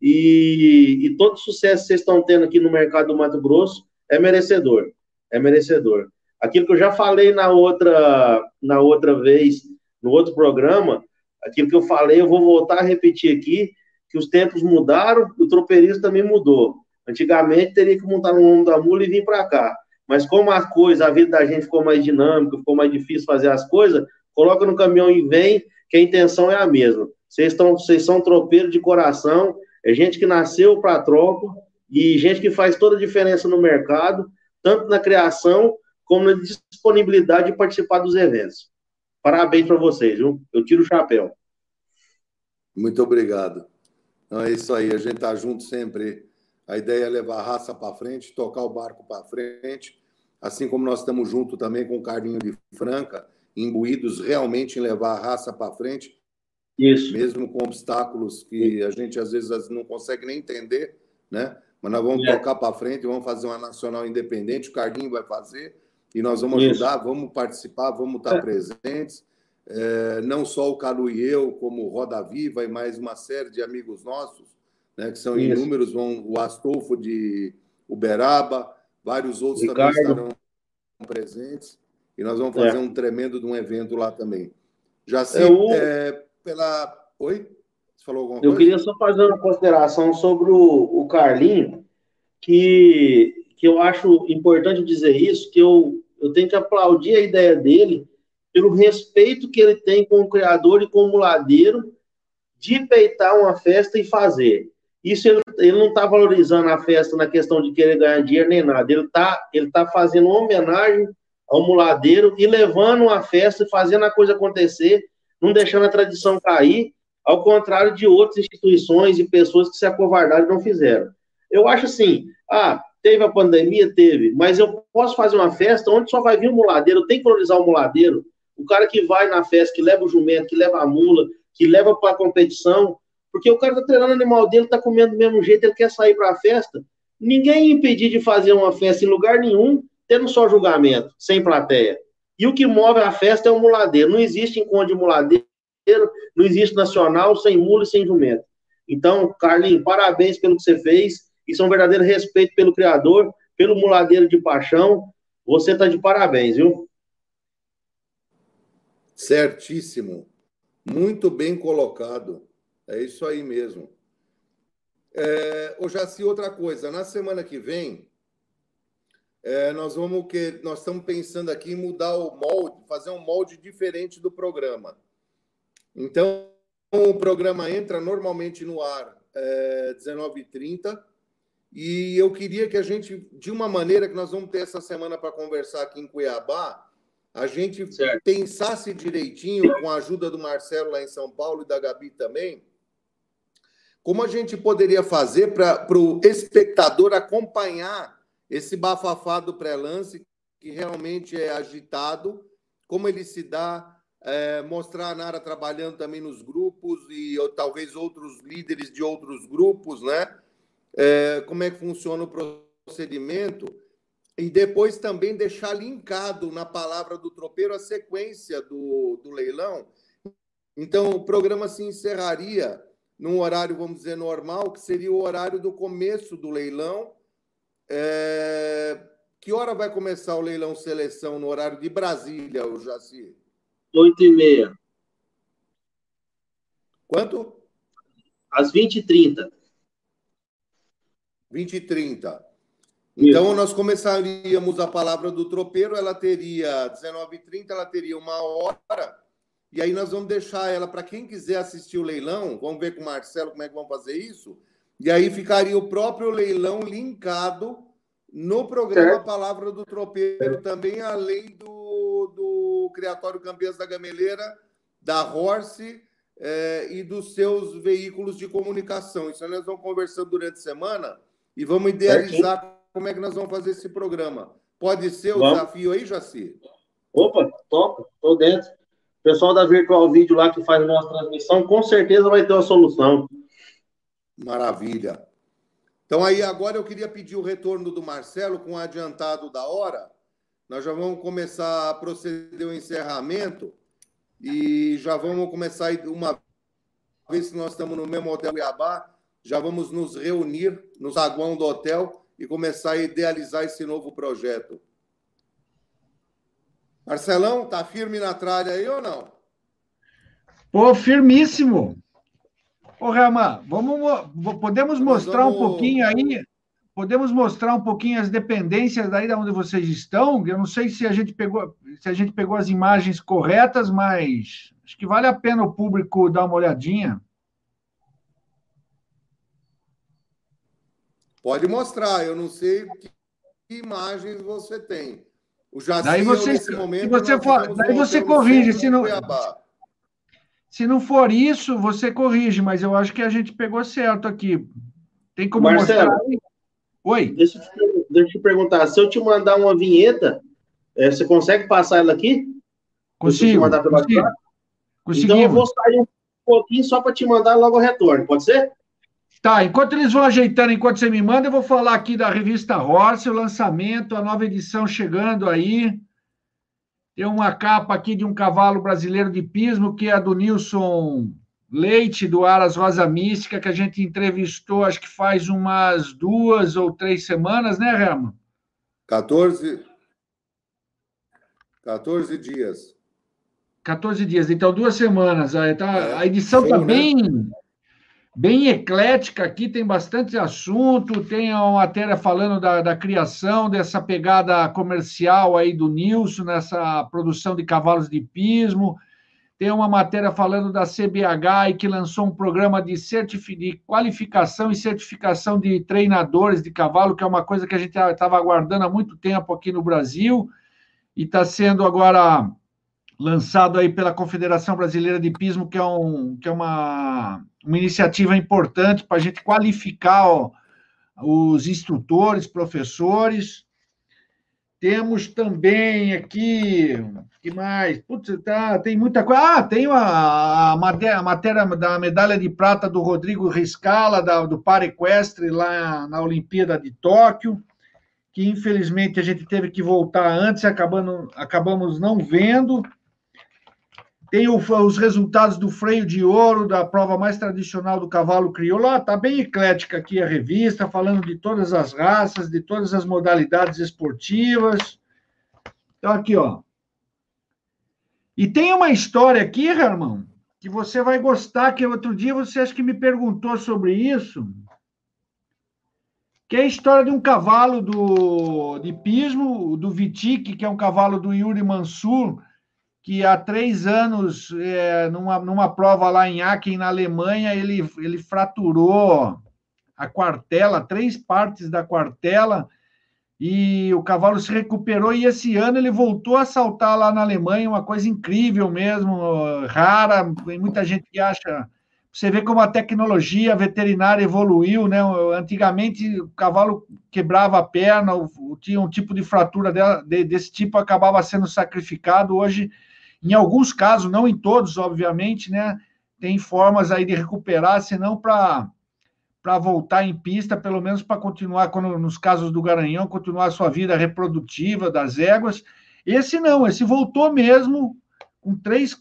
E, e todo sucesso que vocês estão tendo aqui no mercado do Mato Grosso é merecedor. É merecedor. Aquilo que eu já falei na outra, na outra vez, no outro programa, aquilo que eu falei, eu vou voltar a repetir aqui, que os tempos mudaram, o tropeirismo também mudou. Antigamente teria que montar no ombro da mula e vir para cá. Mas como a coisa, a vida da gente ficou mais dinâmica, ficou mais difícil fazer as coisas, coloca no caminhão e vem, que a intenção é a mesma. Vocês, estão, vocês são tropeiros de coração, é gente que nasceu para tropa e gente que faz toda a diferença no mercado, tanto na criação como na disponibilidade de participar dos eventos. Parabéns para vocês, viu? Eu tiro o chapéu. Muito obrigado. Então, é isso aí, a gente está junto sempre. A ideia é levar a raça para frente, tocar o barco para frente, assim como nós estamos junto também com o Carlinho de Franca, imbuídos realmente em levar a raça para frente isso. Mesmo com obstáculos que a gente às vezes não consegue nem entender, né? Mas nós vamos é. tocar para frente, vamos fazer uma nacional independente, o Carlinho vai fazer, e nós vamos Isso. ajudar, vamos participar, vamos estar é. presentes. É, não só o Calu e eu, como Roda Viva e mais uma série de amigos nossos, né, que são Isso. inúmeros, vão, o Astolfo de Uberaba, vários outros Ricardo. também estarão presentes, e nós vamos fazer é. um tremendo de um evento lá também. Já sei, é, pela. Oi? Você falou alguma eu coisa? Eu queria só fazer uma consideração sobre o, o Carlinho, que, que eu acho importante dizer isso, que eu, eu tenho que aplaudir a ideia dele pelo respeito que ele tem com o criador e com o muladeiro de peitar uma festa e fazer. Isso ele, ele não está valorizando a festa na questão de querer ganhar dinheiro nem nada. Ele está ele tá fazendo uma homenagem ao muladeiro e levando uma festa e fazendo a coisa acontecer não deixando a tradição cair, ao contrário de outras instituições e pessoas que se acovardaram e não fizeram. Eu acho assim, ah, teve a pandemia? Teve, mas eu posso fazer uma festa onde só vai vir o muladeiro, tenho que valorizar o muladeiro, o cara que vai na festa, que leva o jumento, que leva a mula, que leva para a competição, porque o cara está treinando o animal dele, está comendo do mesmo jeito, ele quer sair para a festa. Ninguém impedir de fazer uma festa em lugar nenhum, tendo só julgamento, sem plateia. E o que move a festa é o muladeiro. Não existe encontro de muladeiro, não existe nacional sem mula e sem jumento. Então, Carlinhos, parabéns pelo que você fez. Isso é um verdadeiro respeito pelo Criador, pelo muladeiro de paixão. Você está de parabéns, viu? Certíssimo. Muito bem colocado. É isso aí mesmo. É, ô Jaci, outra coisa. Na semana que vem, é, nós vamos que nós estamos pensando aqui em mudar o molde, fazer um molde diferente do programa. Então, o programa entra normalmente no ar é, 19h30 e eu queria que a gente, de uma maneira que nós vamos ter essa semana para conversar aqui em Cuiabá, a gente certo. pensasse direitinho, com a ajuda do Marcelo lá em São Paulo e da Gabi também, como a gente poderia fazer para o espectador acompanhar esse bafafá do pré-lance, que realmente é agitado, como ele se dá, é, mostrar a Nara trabalhando também nos grupos e ou, talvez outros líderes de outros grupos, né? É, como é que funciona o procedimento e depois também deixar linkado na palavra do tropeiro a sequência do, do leilão. Então, o programa se encerraria num horário, vamos dizer, normal, que seria o horário do começo do leilão, é... Que hora vai começar o leilão seleção no horário de Brasília, o Jaci? Oito e meia. Quanto? Às 20 e 30. 20 e 30. Então, Isso. nós começaríamos a palavra do tropeiro, ela teria 19 e 30, ela teria uma hora, e aí nós vamos deixar ela para quem quiser assistir o leilão, vamos ver com o Marcelo como é que vamos fazer isso, e aí ficaria o próprio leilão linkado no programa certo. Palavra do Tropeiro também, além do, do Criatório Campeãs da Gameleira, da Horse é, e dos seus veículos de comunicação. Isso nós vamos conversando durante a semana e vamos idealizar certo. como é que nós vamos fazer esse programa. Pode ser o vamos. desafio aí, Jaci? Opa, top, estou dentro. O pessoal da Virtual Vídeo lá que faz a nossa transmissão, com certeza vai ter uma solução. Maravilha. Então, aí agora eu queria pedir o retorno do Marcelo com o adiantado da hora. Nós já vamos começar a proceder o encerramento e já vamos começar uma vez que nós estamos no mesmo hotel Iabá, já vamos nos reunir no saguão do hotel e começar a idealizar esse novo projeto. Marcelão, tá firme na tralha aí ou não? Pô, firmíssimo. Ô, Rama, vamos, podemos mostrar vamos... um pouquinho aí, podemos mostrar um pouquinho as dependências daí da onde vocês estão? Eu não sei se a gente pegou, se a gente pegou as imagens corretas, mas acho que vale a pena o público dar uma olhadinha. Pode mostrar, eu não sei que imagens você tem. O Jaci, daí você, nesse momento, você, for, daí você corrige, se não, se não for isso, você corrige, mas eu acho que a gente pegou certo aqui. Tem como Marcelo, mostrar? Oi. Deixa eu, te, deixa eu perguntar. Se eu te mandar uma vinheta, é, você consegue passar ela aqui? Consigo. Mandar pela consigo. Então eu vou sair um pouquinho só para te mandar logo o retorno, pode ser? Tá, enquanto eles vão ajeitando, enquanto você me manda, eu vou falar aqui da revista Horse, o lançamento, a nova edição chegando aí. Tem uma capa aqui de um cavalo brasileiro de pismo, que é a do Nilson Leite, do Aras Rosa Mística, que a gente entrevistou, acho que faz umas duas ou três semanas, né, Rama? 14, 14 dias. 14 dias, então duas semanas. Tá, é, a edição está bem, né? Bem eclética aqui, tem bastante assunto, tem uma matéria falando da, da, criação dessa pegada comercial aí do Nilson, nessa produção de cavalos de pismo, tem uma matéria falando da CBH e que lançou um programa de, de qualificação e certificação de treinadores de cavalo, que é uma coisa que a gente estava aguardando há muito tempo aqui no Brasil, e está sendo agora lançado aí pela Confederação Brasileira de Pismo, que é, um, que é uma, uma iniciativa importante para a gente qualificar ó, os instrutores, professores. Temos também aqui, que mais? Putz, tá, tem muita coisa. Ah, tem a, a, matéria, a matéria da medalha de prata do Rodrigo Riscala, da, do par equestre, lá na Olimpíada de Tóquio, que infelizmente a gente teve que voltar antes, acabando, acabamos não vendo. Tem o, os resultados do freio de ouro, da prova mais tradicional do cavalo crioulo. Está bem eclética aqui a revista, falando de todas as raças, de todas as modalidades esportivas. Então, aqui, ó. E tem uma história aqui, Herman, que você vai gostar, que outro dia você acho que me perguntou sobre isso, que é a história de um cavalo do, de pismo, do Vitic, que é um cavalo do Yuri Mansur, que há três anos, é, numa, numa prova lá em Aachen, na Alemanha, ele, ele fraturou a quartela, três partes da quartela, e o cavalo se recuperou, e esse ano ele voltou a saltar lá na Alemanha, uma coisa incrível mesmo, rara, tem muita gente que acha... Você vê como a tecnologia veterinária evoluiu, né? Antigamente o cavalo quebrava a perna, tinha um tipo de fratura dela, desse tipo acabava sendo sacrificado. Hoje em alguns casos, não em todos, obviamente, né? Tem formas aí de recuperar, senão para para voltar em pista, pelo menos para continuar, quando, nos casos do Garanhão, continuar a sua vida reprodutiva das éguas. Esse não, esse voltou mesmo, com três,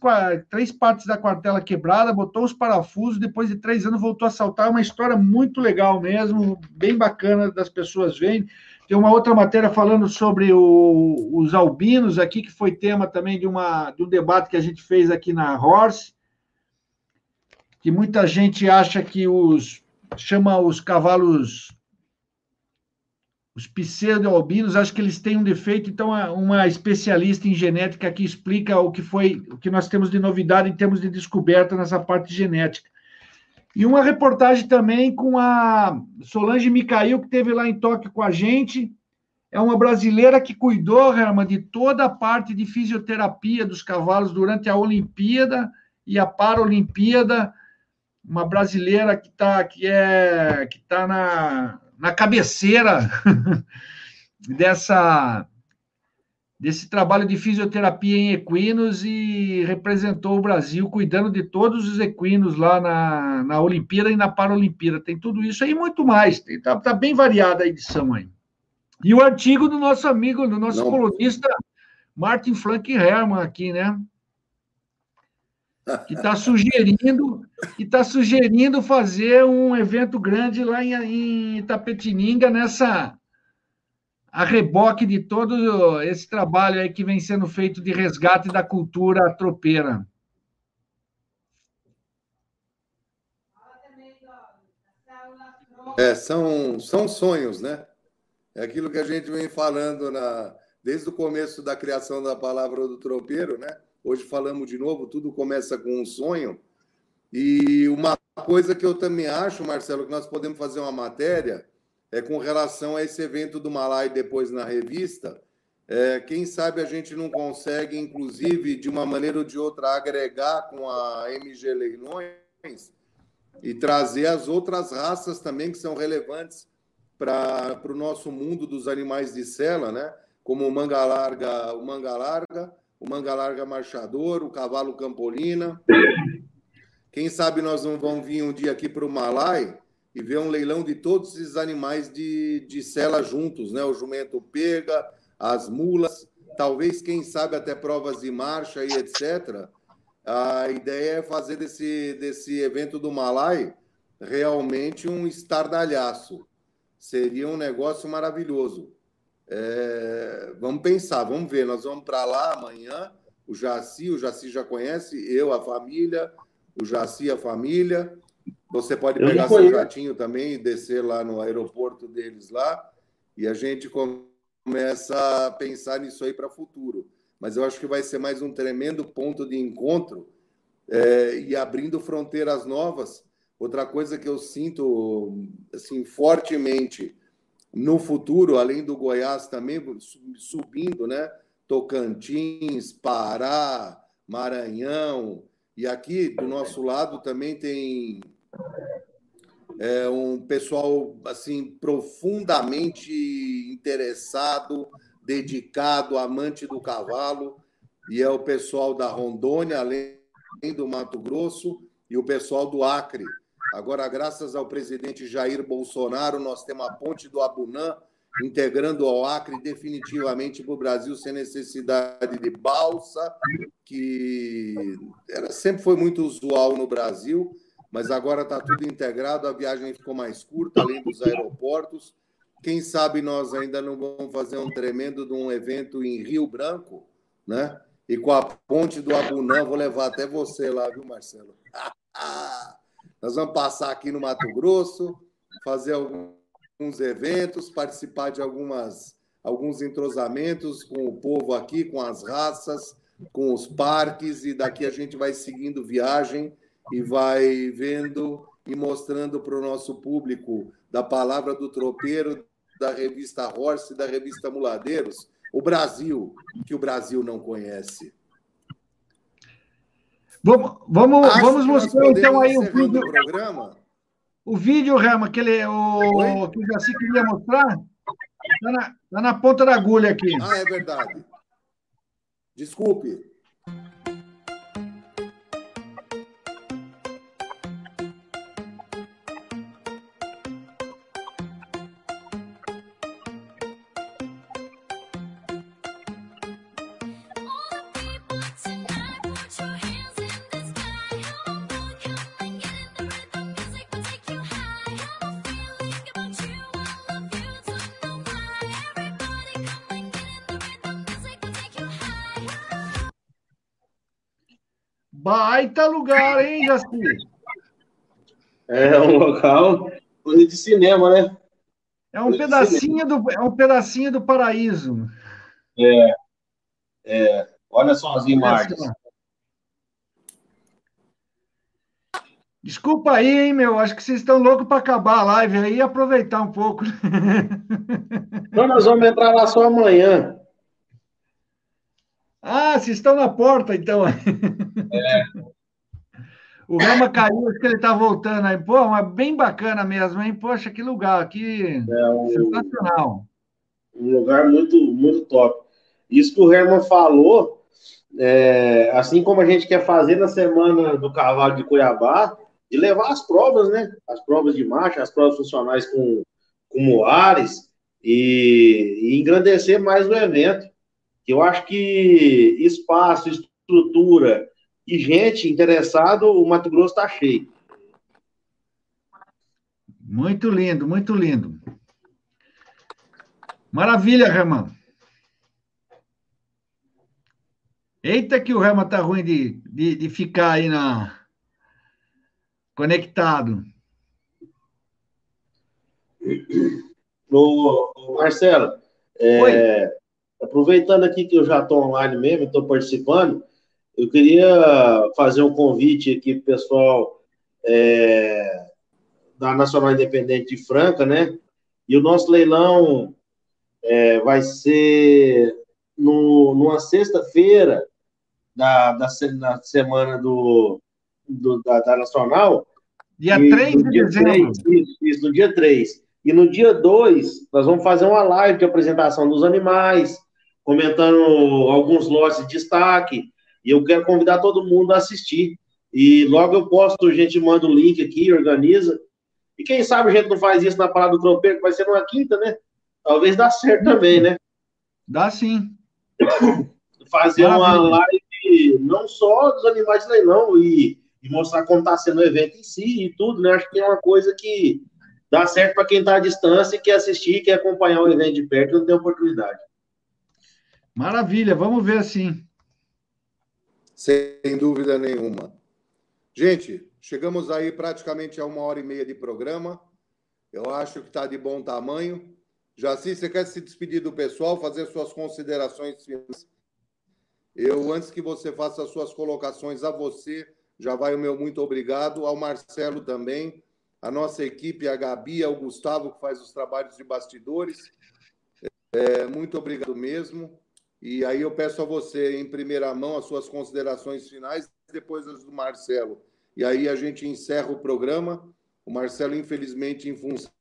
três partes da quartela quebrada, botou os parafusos, depois de três anos voltou a saltar. É uma história muito legal mesmo, bem bacana das pessoas verem. Tem uma outra matéria falando sobre o, os albinos aqui, que foi tema também de, uma, de um debate que a gente fez aqui na Horse, que muita gente acha que os chama os cavalos os pseudo-albinos, acho que eles têm um defeito, então uma especialista em genética que explica o que foi, o que nós temos de novidade em termos de descoberta nessa parte genética. E uma reportagem também com a Solange Micail, que teve lá em Tóquio com a gente. É uma brasileira que cuidou, Herman, de toda a parte de fisioterapia dos cavalos durante a Olimpíada e a Paralimpíada. Uma brasileira que está que é, que tá na, na cabeceira dessa desse trabalho de fisioterapia em equinos e representou o Brasil cuidando de todos os equinos lá na, na Olimpíada e na Paralimpíada. Tem tudo isso aí e muito mais. Está tá bem variada a edição aí. E o artigo do nosso amigo, do nosso Não. colunista Martin Frank Herman aqui, né? Que está sugerindo, que está sugerindo fazer um evento grande lá em, em Itapetininga nessa a reboque de todo esse trabalho aí que vem sendo feito de resgate da cultura tropeira. É, são, são sonhos, né? É aquilo que a gente vem falando na, desde o começo da criação da palavra do tropeiro, né? Hoje falamos de novo, tudo começa com um sonho. E uma coisa que eu também acho, Marcelo, que nós podemos fazer uma matéria é, com relação a esse evento do Malai depois na revista. É, quem sabe a gente não consegue, inclusive, de uma maneira ou de outra, agregar com a MG Leilões e trazer as outras raças também que são relevantes para o nosso mundo dos animais de sela, né? como o manga larga, o manga larga, o manga larga marchador, o cavalo campolina. Quem sabe nós não vamos vir um dia aqui para o Malai e ver um leilão de todos esses animais de, de sela juntos, né? O jumento pega, as mulas, talvez, quem sabe, até provas de marcha e etc. A ideia é fazer desse, desse evento do Malai realmente um estardalhaço. Seria um negócio maravilhoso. É, vamos pensar, vamos ver. Nós vamos para lá amanhã. O Jaci, o Jaci já conhece, eu, a família, o Jaci, a família. Você pode pegar seu jatinho também e descer lá no aeroporto deles lá, e a gente começa a pensar nisso aí para o futuro. Mas eu acho que vai ser mais um tremendo ponto de encontro é, e abrindo fronteiras novas. Outra coisa que eu sinto assim fortemente no futuro, além do Goiás também subindo, né? Tocantins, Pará, Maranhão, e aqui do nosso lado também tem é um pessoal assim profundamente interessado, dedicado, amante do cavalo, e é o pessoal da Rondônia, além do Mato Grosso, e o pessoal do Acre. Agora, graças ao presidente Jair Bolsonaro, nós temos a ponte do Abunã integrando ao Acre definitivamente para o Brasil sem necessidade de balsa, que era, sempre foi muito usual no Brasil mas agora está tudo integrado, a viagem ficou mais curta, além dos aeroportos. Quem sabe nós ainda não vamos fazer um tremendo de um evento em Rio Branco, né? E com a ponte do Abunã, vou levar até você lá, viu, Marcelo? nós vamos passar aqui no Mato Grosso, fazer alguns eventos, participar de algumas, alguns entrosamentos com o povo aqui, com as raças, com os parques, e daqui a gente vai seguindo viagem e vai vendo e mostrando para o nosso público da palavra do tropeiro, da revista Horse, da revista Muladeiros, o Brasil, que o Brasil não conhece. Vamos, vamos, vamos mostrar então aí o vídeo. O, programa. o vídeo, Rama, que, ele, o, que o Jaci queria mostrar, está na, tá na ponta da agulha aqui. Ah, é verdade. Desculpe. Baita lugar, hein, Jaci? É um local de cinema, né? É um pedacinho do, é um pedacinho do paraíso. É, é. Olha só as imagens. Desculpa aí, hein, meu. Acho que vocês estão loucos para acabar a live aí e aproveitar um pouco. Não, nós vamos entrar lá só amanhã. Ah, vocês estão na porta, então. É. O Rama caiu, acho que ele está voltando aí. Pô, mas bem bacana mesmo, hein? Poxa, que lugar, que é um, sensacional. Um lugar muito, muito top. Isso que o Herman falou, é, assim como a gente quer fazer na semana do cavalo de Cuiabá, de levar as provas, né? As provas de marcha, as provas funcionais com, com Moares e, e engrandecer mais o evento. Eu acho que espaço, estrutura e gente interessado, o Mato Grosso está cheio. Muito lindo, muito lindo. Maravilha, Reman. Eita que o Reman tá ruim de, de, de ficar aí na conectado. O, Marcelo, é, aproveitando aqui que eu já estou online mesmo, estou participando, eu queria fazer um convite aqui para o pessoal é, da Nacional Independente de Franca, né? E o nosso leilão é, vai ser no, numa sexta-feira da, da, da, semana do, do da, da, Nacional. Dia 3 de dezembro. 3, isso, isso, no dia 3. E no dia 2, nós vamos fazer uma live de apresentação dos animais, comentando alguns lotes de destaque, e eu quero convidar todo mundo a assistir. E logo eu posto, a gente manda o link aqui, organiza. E quem sabe a gente não faz isso na Parada do Tropeiro, que vai ser numa quinta, né? Talvez dá certo também, né? Dá sim. Fazer Maravilha. uma live não só dos animais de leilão e, e mostrar como está sendo o evento em si e tudo, né? Acho que é uma coisa que dá certo para quem está à distância e quer assistir, quer acompanhar o evento de perto não tem oportunidade. Maravilha, vamos ver assim. Sem dúvida nenhuma. Gente, chegamos aí praticamente a uma hora e meia de programa. Eu acho que está de bom tamanho. Jaci, você quer se despedir do pessoal, fazer suas considerações finais? Eu, antes que você faça as suas colocações a você, já vai o meu muito obrigado, ao Marcelo também, a nossa equipe, a Gabi, ao Gustavo, que faz os trabalhos de bastidores. É, muito obrigado mesmo. E aí eu peço a você, em primeira mão, as suas considerações finais, depois as do Marcelo. E aí a gente encerra o programa. O Marcelo, infelizmente, em função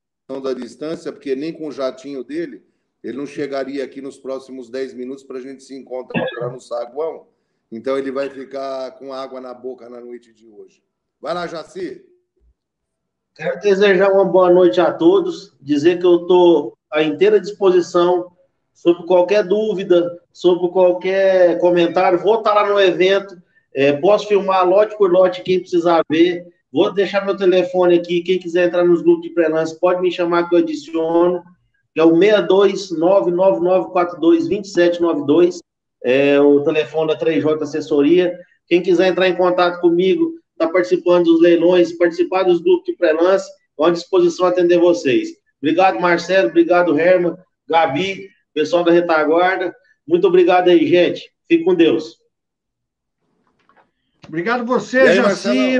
da distância, porque nem com o jatinho dele, ele não chegaria aqui nos próximos 10 minutos para a gente se encontrar no saguão. Então ele vai ficar com água na boca na noite de hoje. Vai lá, Jaci. Quero desejar uma boa noite a todos, dizer que eu estou à inteira disposição sobre qualquer dúvida, sobre qualquer comentário. Vou estar lá no evento, é, posso filmar lote por lote quem precisar ver. Vou deixar meu telefone aqui. Quem quiser entrar nos grupos de pré-lance, pode me chamar que eu adiciono. Que é o 62999422792. É o telefone da 3J Assessoria. Quem quiser entrar em contato comigo, está participando dos leilões, participar dos grupos de pré-lance, estou à disposição a atender vocês. Obrigado, Marcelo. Obrigado, Herman, Gabi pessoal da retaguarda. Muito obrigado aí, gente. Fique com Deus. Obrigado você, aí, Jaci.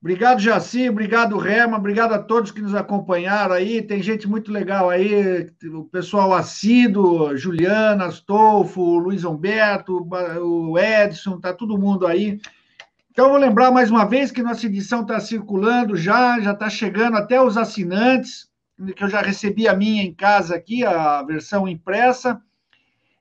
Obrigado, Jaci. Obrigado, Rema. Obrigado a todos que nos acompanharam aí. Tem gente muito legal aí. O pessoal assíduo, Juliana, Astolfo, Luiz Humberto, o Edson, tá todo mundo aí. Então, vou lembrar mais uma vez que nossa edição está circulando já, já está chegando até os assinantes que eu já recebi a minha em casa aqui, a versão impressa.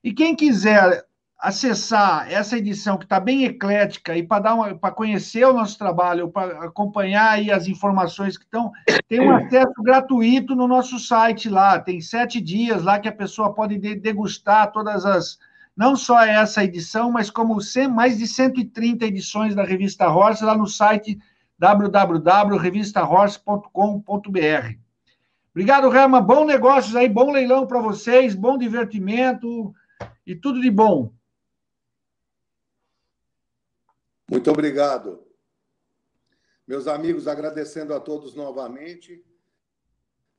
E quem quiser acessar essa edição que está bem eclética e para dar para conhecer o nosso trabalho, para acompanhar aí as informações que estão, tem um acesso gratuito no nosso site lá. Tem sete dias lá que a pessoa pode degustar todas as não só essa edição, mas como mais de 130 edições da revista Horse lá no site www.revistahorse.com.br. Obrigado, Rama. Bom negócios aí, bom leilão para vocês, bom divertimento e tudo de bom. Muito obrigado. Meus amigos, agradecendo a todos novamente.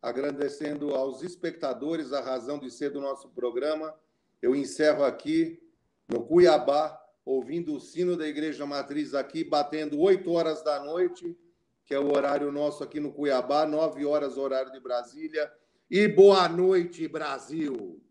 agradecendo aos espectadores a razão de ser do nosso programa. Eu encerro aqui no Cuiabá, ouvindo o sino da Igreja Matriz aqui, batendo 8 horas da noite, que é o horário nosso aqui no Cuiabá, 9 horas, horário de Brasília. E boa noite, Brasil!